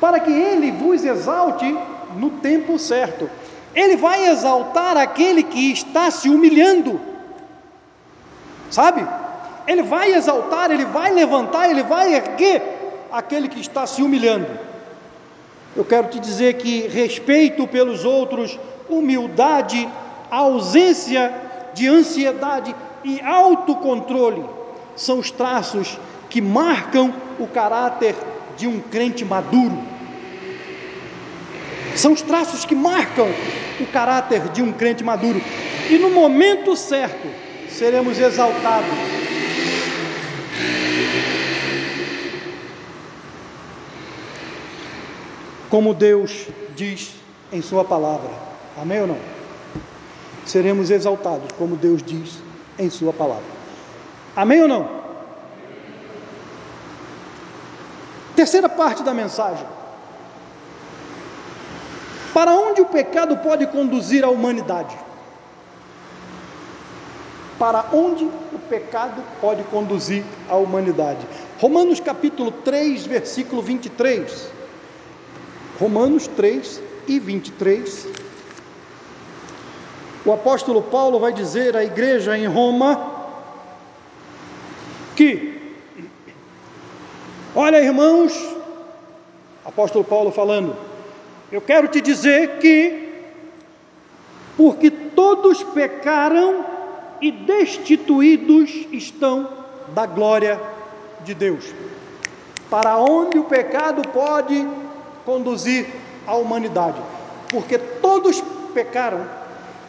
para que Ele vos exalte no tempo certo. Ele vai exaltar aquele que está se humilhando, sabe? Ele vai exaltar, ele vai levantar, ele vai erguer aquele que está se humilhando. Eu quero te dizer que respeito pelos outros, humildade, ausência de ansiedade e autocontrole são os traços que marcam o caráter de um crente maduro. São os traços que marcam o caráter de um crente maduro. E no momento certo, seremos exaltados. Como Deus diz em Sua palavra. Amém ou não? Seremos exaltados, como Deus diz em Sua palavra. Amém ou não? Terceira parte da mensagem. Para onde o pecado pode conduzir a humanidade? Para onde o pecado pode conduzir a humanidade? Romanos capítulo 3, versículo 23. Romanos 3 e 23. O apóstolo Paulo vai dizer à igreja em Roma que, olha irmãos, apóstolo Paulo falando, eu quero te dizer que, porque todos pecaram e destituídos estão da glória de Deus. para onde o pecado pode conduzir a humanidade, porque todos pecaram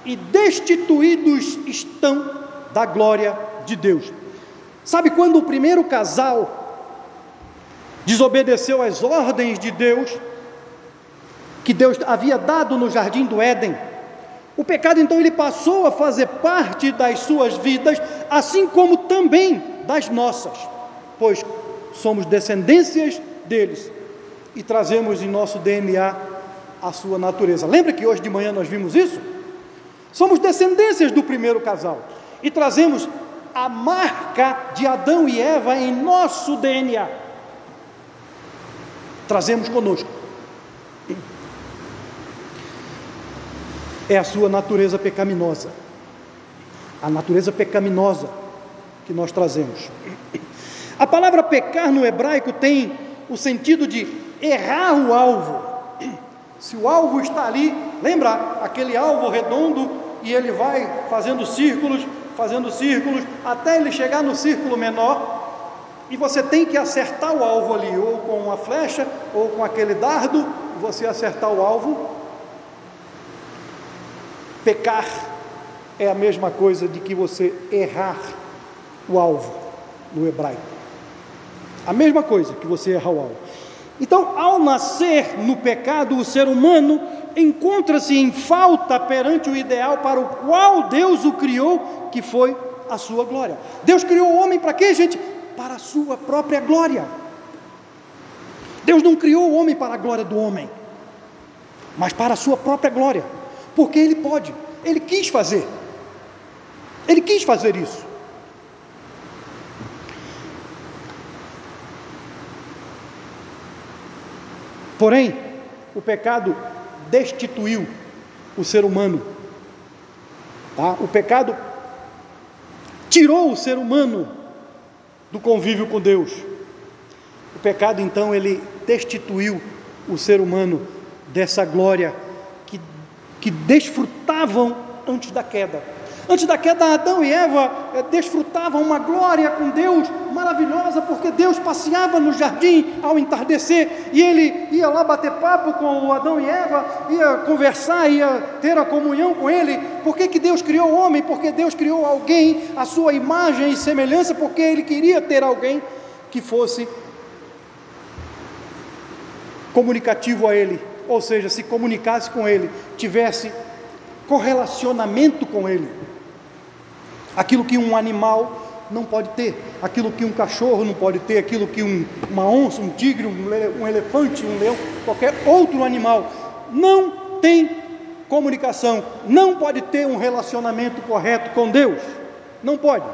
e destituídos estão da glória de Deus. Sabe quando o primeiro casal desobedeceu às ordens de Deus, que Deus havia dado no jardim do Éden? O pecado então ele passou a fazer parte das suas vidas, assim como também das nossas, pois somos descendências deles e trazemos em nosso DNA a sua natureza. Lembra que hoje de manhã nós vimos isso? Somos descendências do primeiro casal e trazemos a marca de Adão e Eva em nosso DNA. Trazemos conosco. É a sua natureza pecaminosa. A natureza pecaminosa que nós trazemos. A palavra pecar no hebraico tem o sentido de errar o alvo. Se o alvo está ali, lembra aquele alvo redondo e ele vai fazendo círculos, fazendo círculos, até ele chegar no círculo menor, e você tem que acertar o alvo ali, ou com uma flecha, ou com aquele dardo, você acertar o alvo. Pecar é a mesma coisa de que você errar o alvo no hebraico. A mesma coisa que você errar o alvo. Então, ao nascer no pecado, o ser humano encontra-se em falta perante o ideal para o qual Deus o criou, que foi a sua glória. Deus criou o homem para quê, gente? Para a sua própria glória. Deus não criou o homem para a glória do homem, mas para a sua própria glória, porque ele pode, ele quis fazer. Ele quis fazer isso. Porém, o pecado destituiu o ser humano. Tá? O pecado tirou o ser humano do convívio com Deus. O pecado, então, ele destituiu o ser humano dessa glória que, que desfrutavam antes da queda. Antes da queda, Adão e Eva é, desfrutavam uma glória com Deus maravilhosa, porque Deus passeava no jardim ao entardecer e ele ia lá bater papo com o Adão e Eva, ia conversar, ia ter a comunhão com ele. Por que, que Deus criou o homem? Porque Deus criou alguém à sua imagem e semelhança, porque ele queria ter alguém que fosse comunicativo a ele, ou seja, se comunicasse com ele, tivesse correlacionamento com ele aquilo que um animal não pode ter, aquilo que um cachorro não pode ter, aquilo que um, uma onça, um tigre, um, um elefante, um leão, qualquer outro animal não tem comunicação, não pode ter um relacionamento correto com Deus, não pode.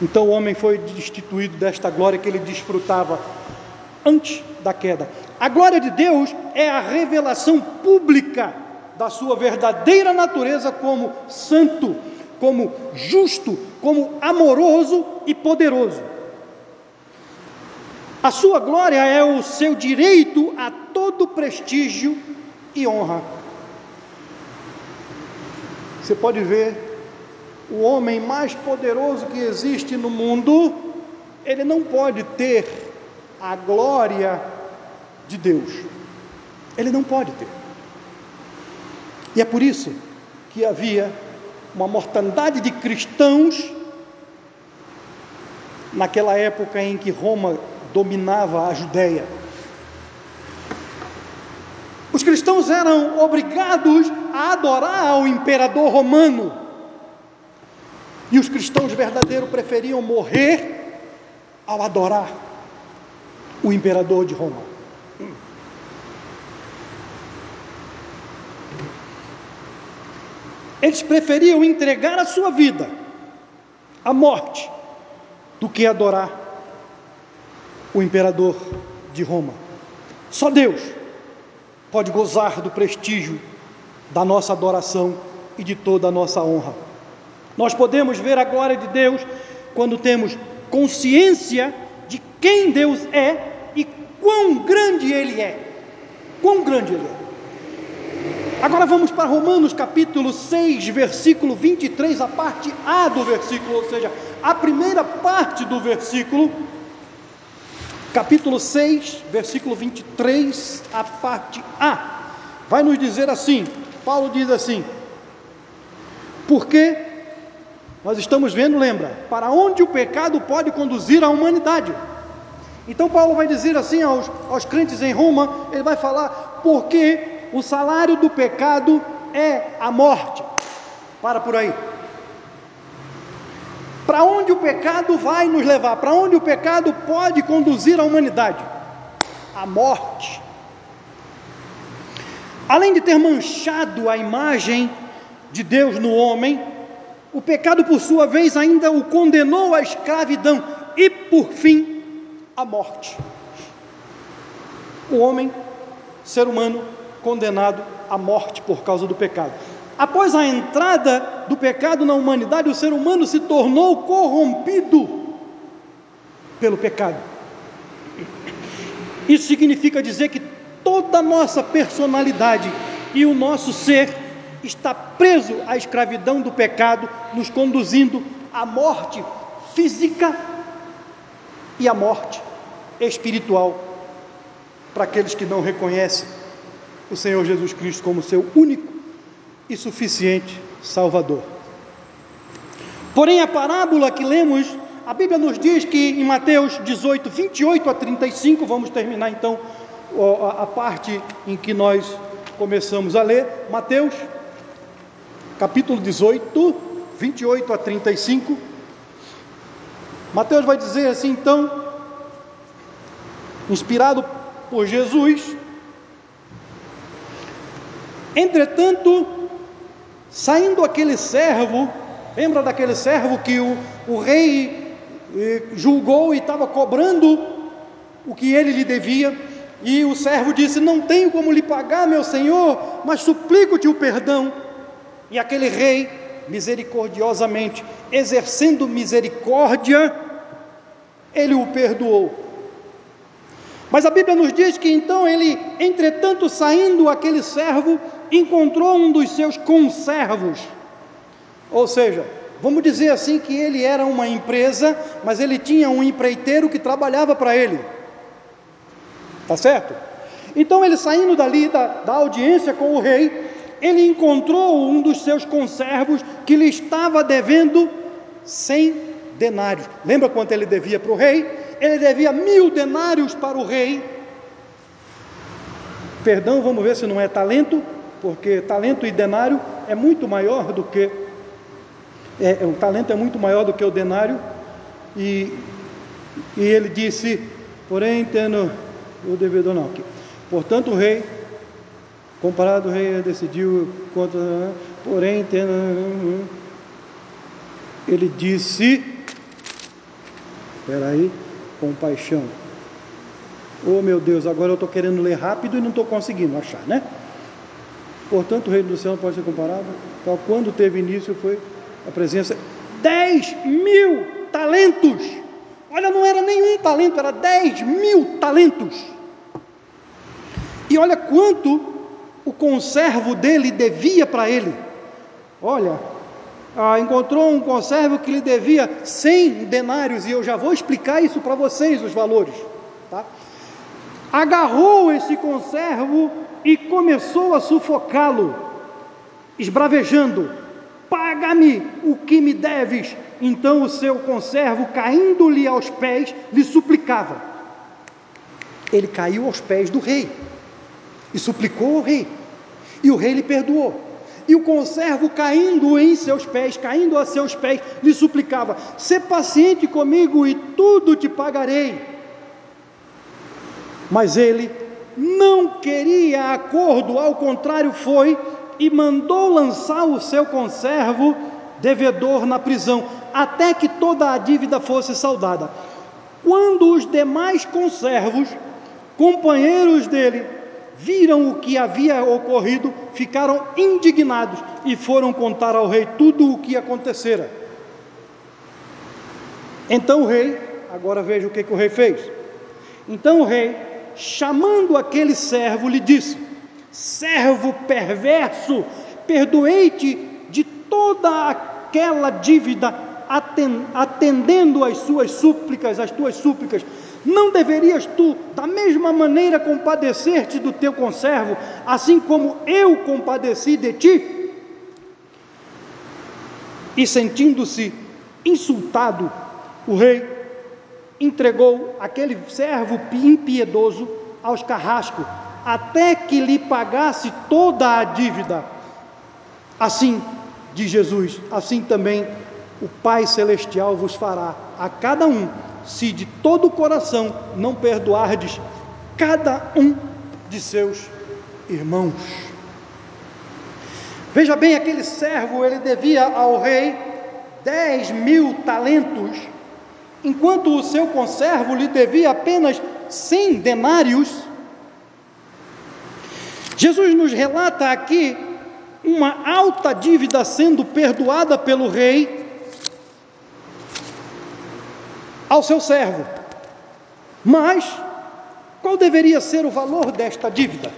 Então o homem foi destituído desta glória que ele desfrutava antes da queda. A glória de Deus é a revelação pública da sua verdadeira natureza como santo, como justo, como amoroso e poderoso. A sua glória é o seu direito a todo prestígio e honra. Você pode ver o homem mais poderoso que existe no mundo, ele não pode ter a glória de Deus. Ele não pode ter. E é por isso que havia uma mortandade de cristãos naquela época em que Roma dominava a Judéia. Os cristãos eram obrigados a adorar ao imperador romano. E os cristãos verdadeiros preferiam morrer ao adorar o imperador de Roma. Eles preferiam entregar a sua vida à morte do que adorar o imperador de Roma. Só Deus pode gozar do prestígio da nossa adoração e de toda a nossa honra. Nós podemos ver a glória de Deus quando temos consciência de quem Deus é e quão grande Ele é. Quão grande Ele é. Agora vamos para Romanos capítulo 6, versículo 23, a parte A do versículo, ou seja, a primeira parte do versículo. capítulo 6, versículo 23, a parte A, vai nos dizer assim: Paulo diz assim, porque nós estamos vendo, lembra, para onde o pecado pode conduzir a humanidade. Então, Paulo vai dizer assim aos, aos crentes em Roma: ele vai falar, porque o salário do pecado é a morte. Para por aí. Para onde o pecado vai nos levar? Para onde o pecado pode conduzir a humanidade? A morte. Além de ter manchado a imagem de Deus no homem, o pecado, por sua vez, ainda o condenou à escravidão e, por fim, à morte. O homem, ser humano, condenado à morte por causa do pecado. Após a entrada do pecado na humanidade, o ser humano se tornou corrompido pelo pecado. Isso significa dizer que toda a nossa personalidade e o nosso ser está preso à escravidão do pecado, nos conduzindo à morte física e à morte espiritual para aqueles que não reconhecem o Senhor Jesus Cristo como seu único e suficiente Salvador. Porém, a parábola que lemos, a Bíblia nos diz que em Mateus 18, 28 a 35, vamos terminar então a parte em que nós começamos a ler, Mateus, capítulo 18, 28 a 35. Mateus vai dizer assim, então, inspirado por Jesus, entretanto, Saindo aquele servo, lembra daquele servo que o, o rei eh, julgou e estava cobrando o que ele lhe devia? E o servo disse: Não tenho como lhe pagar, meu senhor, mas suplico-te o perdão. E aquele rei, misericordiosamente, exercendo misericórdia, ele o perdoou. Mas a Bíblia nos diz que então ele, entretanto, saindo aquele servo, encontrou um dos seus conservos. Ou seja, vamos dizer assim que ele era uma empresa, mas ele tinha um empreiteiro que trabalhava para ele. Tá certo? Então ele saindo dali da, da audiência com o rei, ele encontrou um dos seus conservos que lhe estava devendo cem denários. Lembra quanto ele devia para o rei? Ele devia mil denários para o rei. Perdão, vamos ver se não é talento porque talento e denário é muito maior do que é, o talento é muito maior do que o denário e, e ele disse, porém tendo o devedor não, aqui. portanto o rei comparado o rei decidiu contra, porém tendo ele disse, espera aí, compaixão. Oh meu Deus, agora eu estou querendo ler rápido e não estou conseguindo achar, né? Portanto, o reino do céu pode ser comparado. Então, quando teve início, foi a presença 10 mil talentos. Olha, não era nenhum talento, era 10 mil talentos. E olha quanto o conservo dele devia para ele. Olha, ah, encontrou um conservo que lhe devia 100 denários, e eu já vou explicar isso para vocês, os valores. Tá? Agarrou esse conservo e começou a sufocá-lo, esbravejando: Paga-me o que me deves. Então o seu conservo, caindo-lhe aos pés, lhe suplicava. Ele caiu aos pés do rei e suplicou ao rei, e o rei lhe perdoou. E o conservo, caindo em seus pés, caindo a seus pés, lhe suplicava: Sê paciente comigo e tudo te pagarei. Mas ele não queria acordo, ao contrário, foi e mandou lançar o seu conservo devedor na prisão, até que toda a dívida fosse saldada. Quando os demais conservos, companheiros dele, viram o que havia ocorrido, ficaram indignados e foram contar ao rei tudo o que acontecera. Então o rei, agora veja o que, que o rei fez. Então o rei chamando aquele servo, lhe disse: Servo perverso, perdoei-te de toda aquela dívida, atendendo às suas súplicas, às tuas súplicas. Não deverias tu, da mesma maneira, compadecer-te do teu conservo, assim como eu compadeci de ti? E sentindo-se insultado, o rei entregou aquele servo impiedoso aos carrascos, até que lhe pagasse toda a dívida. Assim, diz Jesus, assim também o Pai Celestial vos fará a cada um se de todo o coração não perdoardes cada um de seus irmãos. Veja bem, aquele servo, ele devia ao rei dez mil talentos, enquanto o seu conservo lhe devia apenas cem denários. Jesus nos relata aqui uma alta dívida sendo perdoada pelo rei ao seu servo. Mas qual deveria ser o valor desta dívida?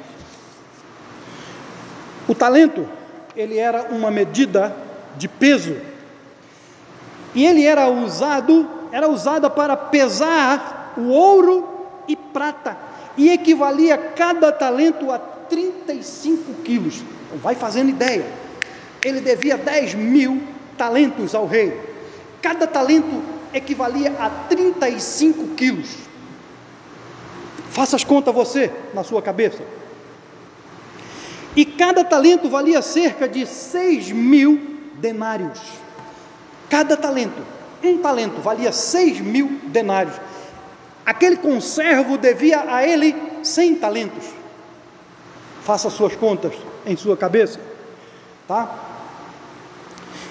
O talento, ele era uma medida de peso. E ele era usado, era usada para pesar o ouro e prata, e equivalia cada talento a 35 quilos. Então, vai fazendo ideia. Ele devia 10 mil talentos ao rei. Cada talento equivalia a 35 quilos. Faça as contas você na sua cabeça. E cada talento valia cerca de 6 mil denários. Cada talento, um talento valia 6 mil denários. Aquele conservo devia a ele 100 talentos. Faça suas contas em sua cabeça, tá?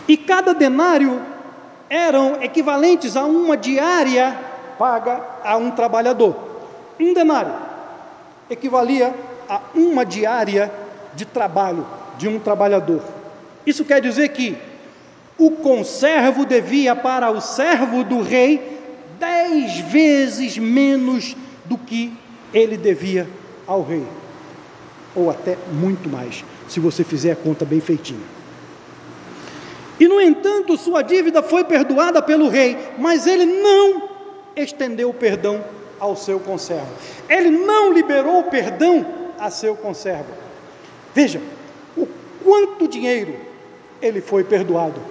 E cada denário eram equivalentes a uma diária paga a um trabalhador. Um denário equivalia a uma diária de trabalho de um trabalhador. Isso quer dizer que o conservo devia para o servo do rei dez vezes menos do que ele devia ao rei, ou até muito mais, se você fizer a conta bem feitinha. E no entanto, sua dívida foi perdoada pelo rei, mas ele não estendeu o perdão ao seu conservo. Ele não liberou o perdão a seu conservo. Veja, o quanto dinheiro ele foi perdoado.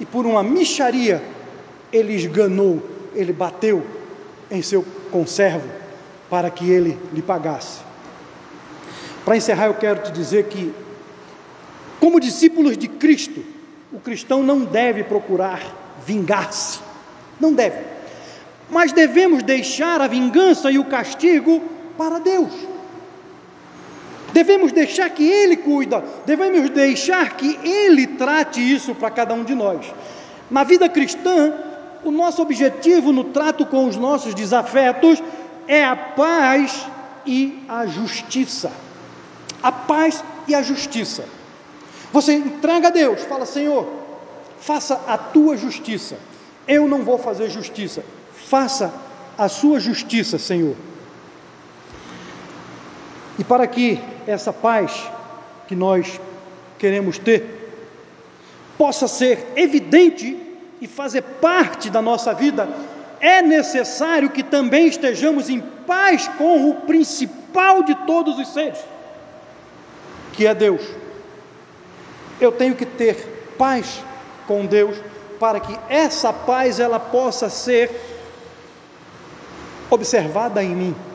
E por uma micharia, ele esganou, ele bateu em seu conservo para que ele lhe pagasse. Para encerrar, eu quero te dizer que, como discípulos de Cristo, o cristão não deve procurar vingar-se, não deve, mas devemos deixar a vingança e o castigo para Deus. Devemos deixar que Ele cuida, devemos deixar que Ele trate isso para cada um de nós. Na vida cristã, o nosso objetivo no trato com os nossos desafetos é a paz e a justiça. A paz e a justiça. Você entrega a Deus, fala: Senhor, faça a tua justiça. Eu não vou fazer justiça. Faça a sua justiça, Senhor. E para que essa paz que nós queremos ter possa ser evidente e fazer parte da nossa vida, é necessário que também estejamos em paz com o principal de todos os seres, que é Deus. Eu tenho que ter paz com Deus para que essa paz ela possa ser observada em mim.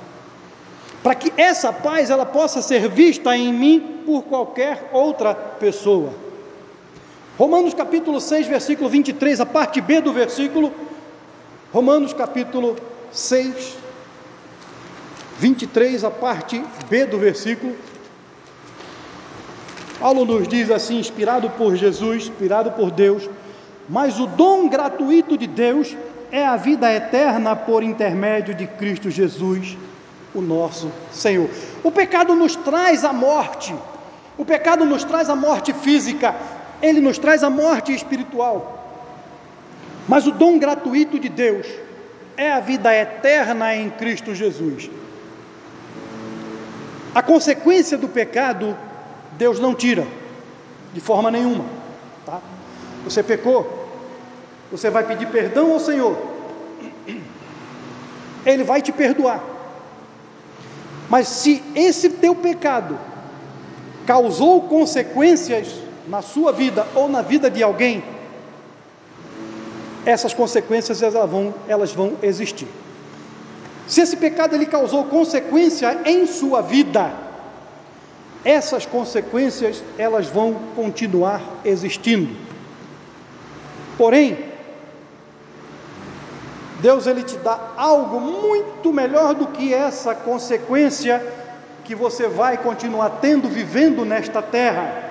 Para que essa paz ela possa ser vista em mim por qualquer outra pessoa. Romanos capítulo 6, versículo 23, a parte B do versículo. Romanos capítulo 6, 23, a parte B do versículo. Paulo nos diz assim, inspirado por Jesus, inspirado por Deus, mas o dom gratuito de Deus é a vida eterna por intermédio de Cristo Jesus, o nosso Senhor. O pecado nos traz a morte, o pecado nos traz a morte física, ele nos traz a morte espiritual. Mas o dom gratuito de Deus é a vida eterna em Cristo Jesus. A consequência do pecado Deus não tira, de forma nenhuma. Tá? Você pecou, você vai pedir perdão ao Senhor. Ele vai te perdoar. Mas se esse teu pecado causou consequências na sua vida ou na vida de alguém, essas consequências elas vão, elas vão existir. Se esse pecado ele causou consequência em sua vida, essas consequências elas vão continuar existindo. Porém, Deus ele te dá algo muito melhor do que essa consequência que você vai continuar tendo vivendo nesta terra.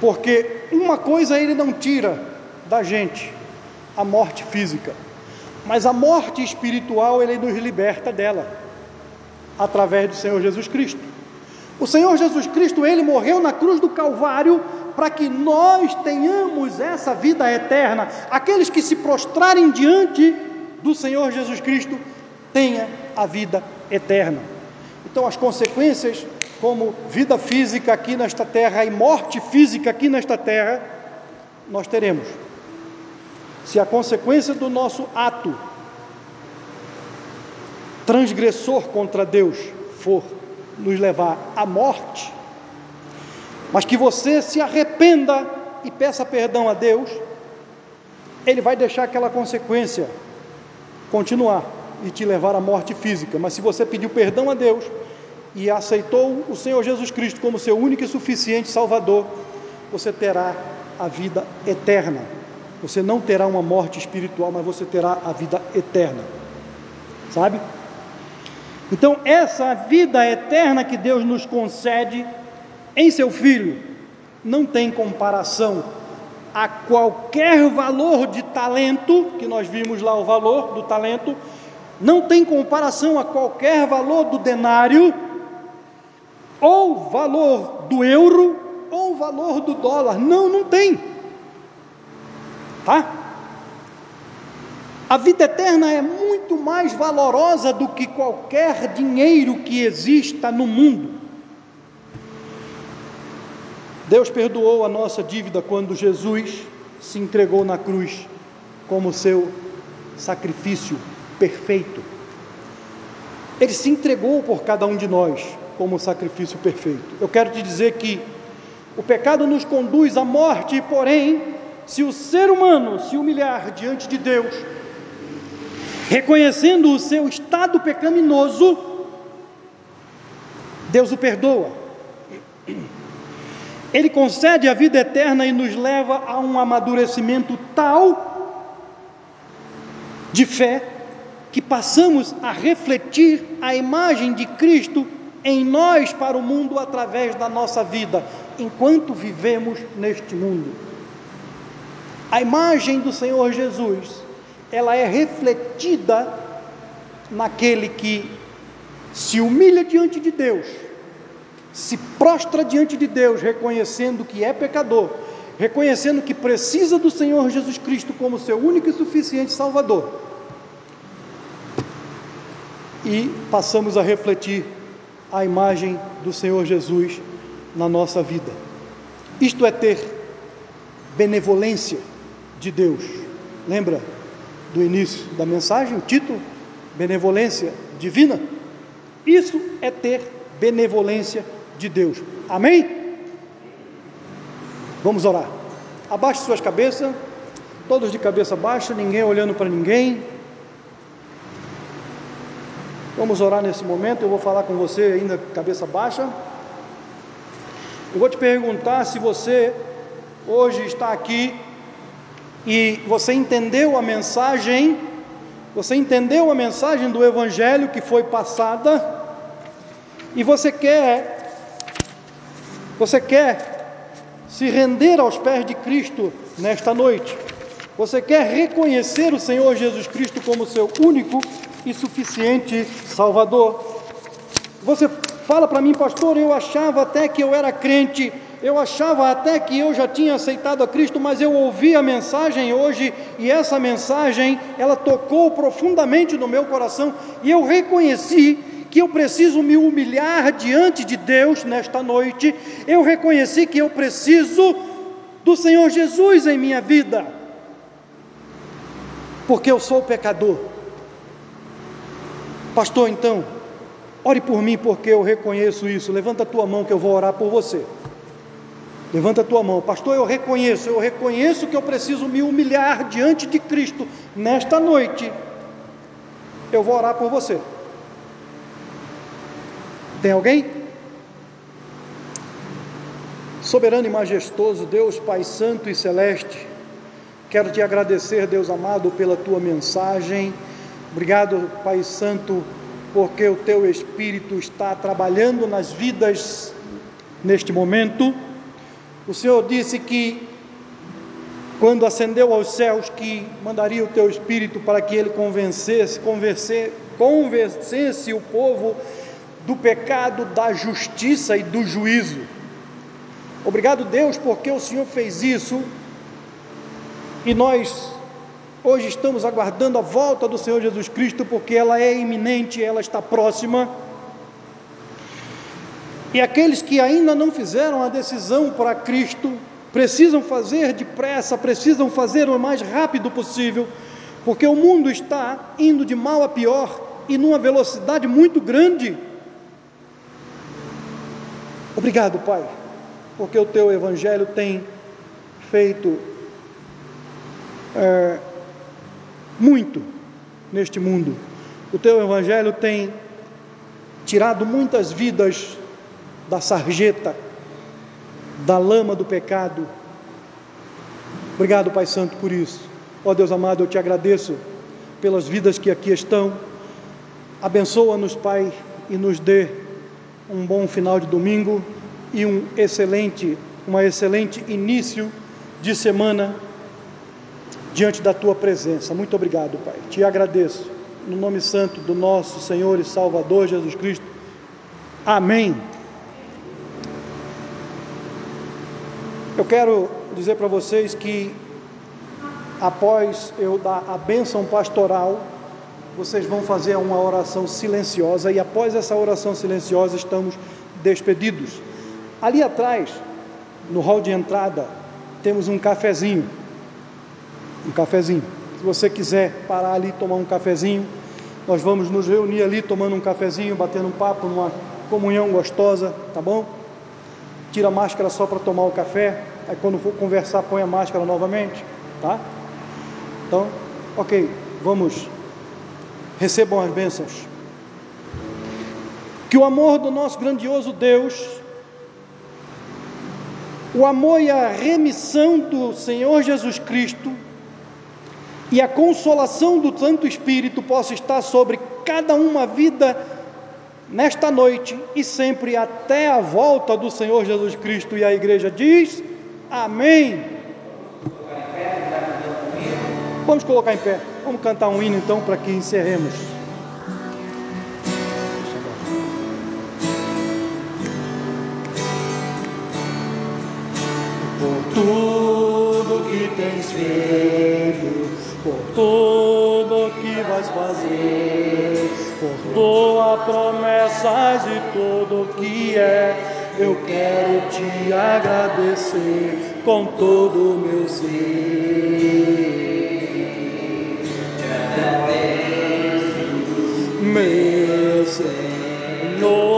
Porque uma coisa ele não tira da gente, a morte física. Mas a morte espiritual ele nos liberta dela através do Senhor Jesus Cristo. O Senhor Jesus Cristo, ele morreu na cruz do Calvário para que nós tenhamos essa vida eterna. Aqueles que se prostrarem diante do Senhor Jesus Cristo tenha a vida eterna. Então as consequências como vida física aqui nesta terra e morte física aqui nesta terra, nós teremos. Se a consequência do nosso ato transgressor contra Deus for nos levar à morte, mas que você se arrependa e peça perdão a Deus, Ele vai deixar aquela consequência continuar e te levar à morte física. Mas se você pediu perdão a Deus e aceitou o Senhor Jesus Cristo como seu único e suficiente Salvador, você terá a vida eterna. Você não terá uma morte espiritual, mas você terá a vida eterna. Sabe? Então, essa vida eterna que Deus nos concede em seu filho não tem comparação a qualquer valor de talento, que nós vimos lá o valor do talento, não tem comparação a qualquer valor do denário, ou valor do euro, ou valor do dólar. Não, não tem. Tá? A vida eterna é muito mais valorosa do que qualquer dinheiro que exista no mundo. Deus perdoou a nossa dívida quando Jesus se entregou na cruz como seu sacrifício perfeito. Ele se entregou por cada um de nós como sacrifício perfeito. Eu quero te dizer que o pecado nos conduz à morte, porém, se o ser humano se humilhar diante de Deus, reconhecendo o seu estado pecaminoso, Deus o perdoa. Ele concede a vida eterna e nos leva a um amadurecimento tal de fé que passamos a refletir a imagem de Cristo em nós para o mundo através da nossa vida, enquanto vivemos neste mundo. A imagem do Senhor Jesus, ela é refletida naquele que se humilha diante de Deus se prostra diante de Deus, reconhecendo que é pecador, reconhecendo que precisa do Senhor Jesus Cristo como seu único e suficiente Salvador. E passamos a refletir a imagem do Senhor Jesus na nossa vida. Isto é ter benevolência de Deus. Lembra do início da mensagem, o título? Benevolência divina? Isso é ter benevolência de Deus. Amém? Vamos orar. Abaixe suas cabeças, todos de cabeça baixa, ninguém olhando para ninguém. Vamos orar nesse momento. Eu vou falar com você ainda cabeça baixa. Eu vou te perguntar se você hoje está aqui e você entendeu a mensagem, você entendeu a mensagem do Evangelho que foi passada, e você quer você quer se render aos pés de Cristo nesta noite? Você quer reconhecer o Senhor Jesus Cristo como seu único e suficiente Salvador? Você fala para mim, pastor, eu achava até que eu era crente, eu achava até que eu já tinha aceitado a Cristo, mas eu ouvi a mensagem hoje e essa mensagem, ela tocou profundamente no meu coração e eu reconheci que eu preciso me humilhar diante de Deus nesta noite, eu reconheci que eu preciso do Senhor Jesus em minha vida, porque eu sou pecador Pastor, então, ore por mim porque eu reconheço isso. Levanta a tua mão que eu vou orar por você. Levanta a tua mão, pastor. Eu reconheço, eu reconheço que eu preciso me humilhar diante de Cristo nesta noite. Eu vou orar por você. Tem alguém? Soberano e majestoso Deus, Pai Santo e Celeste, quero te agradecer, Deus amado, pela tua mensagem. Obrigado, Pai Santo, porque o teu Espírito está trabalhando nas vidas neste momento. O Senhor disse que quando ascendeu aos céus que mandaria o teu espírito para que ele convencesse, convencer, convencesse o povo do pecado, da justiça e do juízo. Obrigado, Deus, porque o Senhor fez isso e nós hoje estamos aguardando a volta do Senhor Jesus Cristo, porque ela é iminente, ela está próxima. E aqueles que ainda não fizeram a decisão para Cristo, precisam fazer depressa, precisam fazer o mais rápido possível, porque o mundo está indo de mal a pior e numa velocidade muito grande. Obrigado, Pai porque o teu evangelho tem feito é, muito neste mundo. O teu evangelho tem tirado muitas vidas da sarjeta, da lama do pecado. Obrigado, Pai Santo, por isso. Ó Deus amado, eu te agradeço pelas vidas que aqui estão. Abençoa-nos, Pai, e nos dê um bom final de domingo e um excelente, uma excelente início de semana diante da tua presença. Muito obrigado, Pai. Te agradeço no nome santo do nosso Senhor e Salvador Jesus Cristo. Amém. Eu quero dizer para vocês que após eu dar a bênção pastoral, vocês vão fazer uma oração silenciosa e após essa oração silenciosa estamos despedidos. Ali atrás, no hall de entrada, temos um cafezinho. Um cafezinho. Se você quiser parar ali tomar um cafezinho, nós vamos nos reunir ali tomando um cafezinho, batendo um papo, numa comunhão gostosa, tá bom? Tira a máscara só para tomar o café. Aí quando for conversar, põe a máscara novamente, tá? Então, ok, vamos. Recebam as bênçãos. Que o amor do nosso grandioso Deus o amor e a remissão do Senhor Jesus Cristo e a consolação do Santo Espírito possa estar sobre cada uma vida nesta noite e sempre até a volta do Senhor Jesus Cristo. E a igreja diz: Amém. Vamos colocar em pé, vamos cantar um hino então para que encerremos. tudo que tens feito, por tudo que vais fazer, por tua promessas e tudo que é. Eu quero te agradecer com todo o meu ser. Te meu Senhor.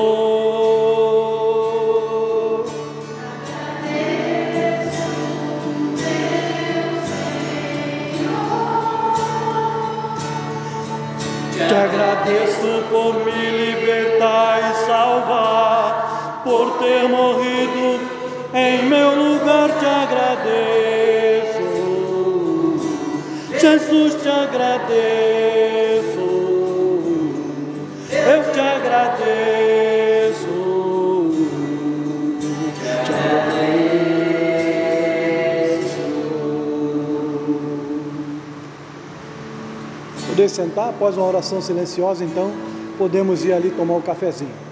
agradeço por me libertar e salvar, por ter morrido em meu lugar. Te agradeço, Jesus, te agradeço, eu te agradeço, te agradeço. poder sentar após uma oração silenciosa, então podemos ir ali tomar um cafezinho.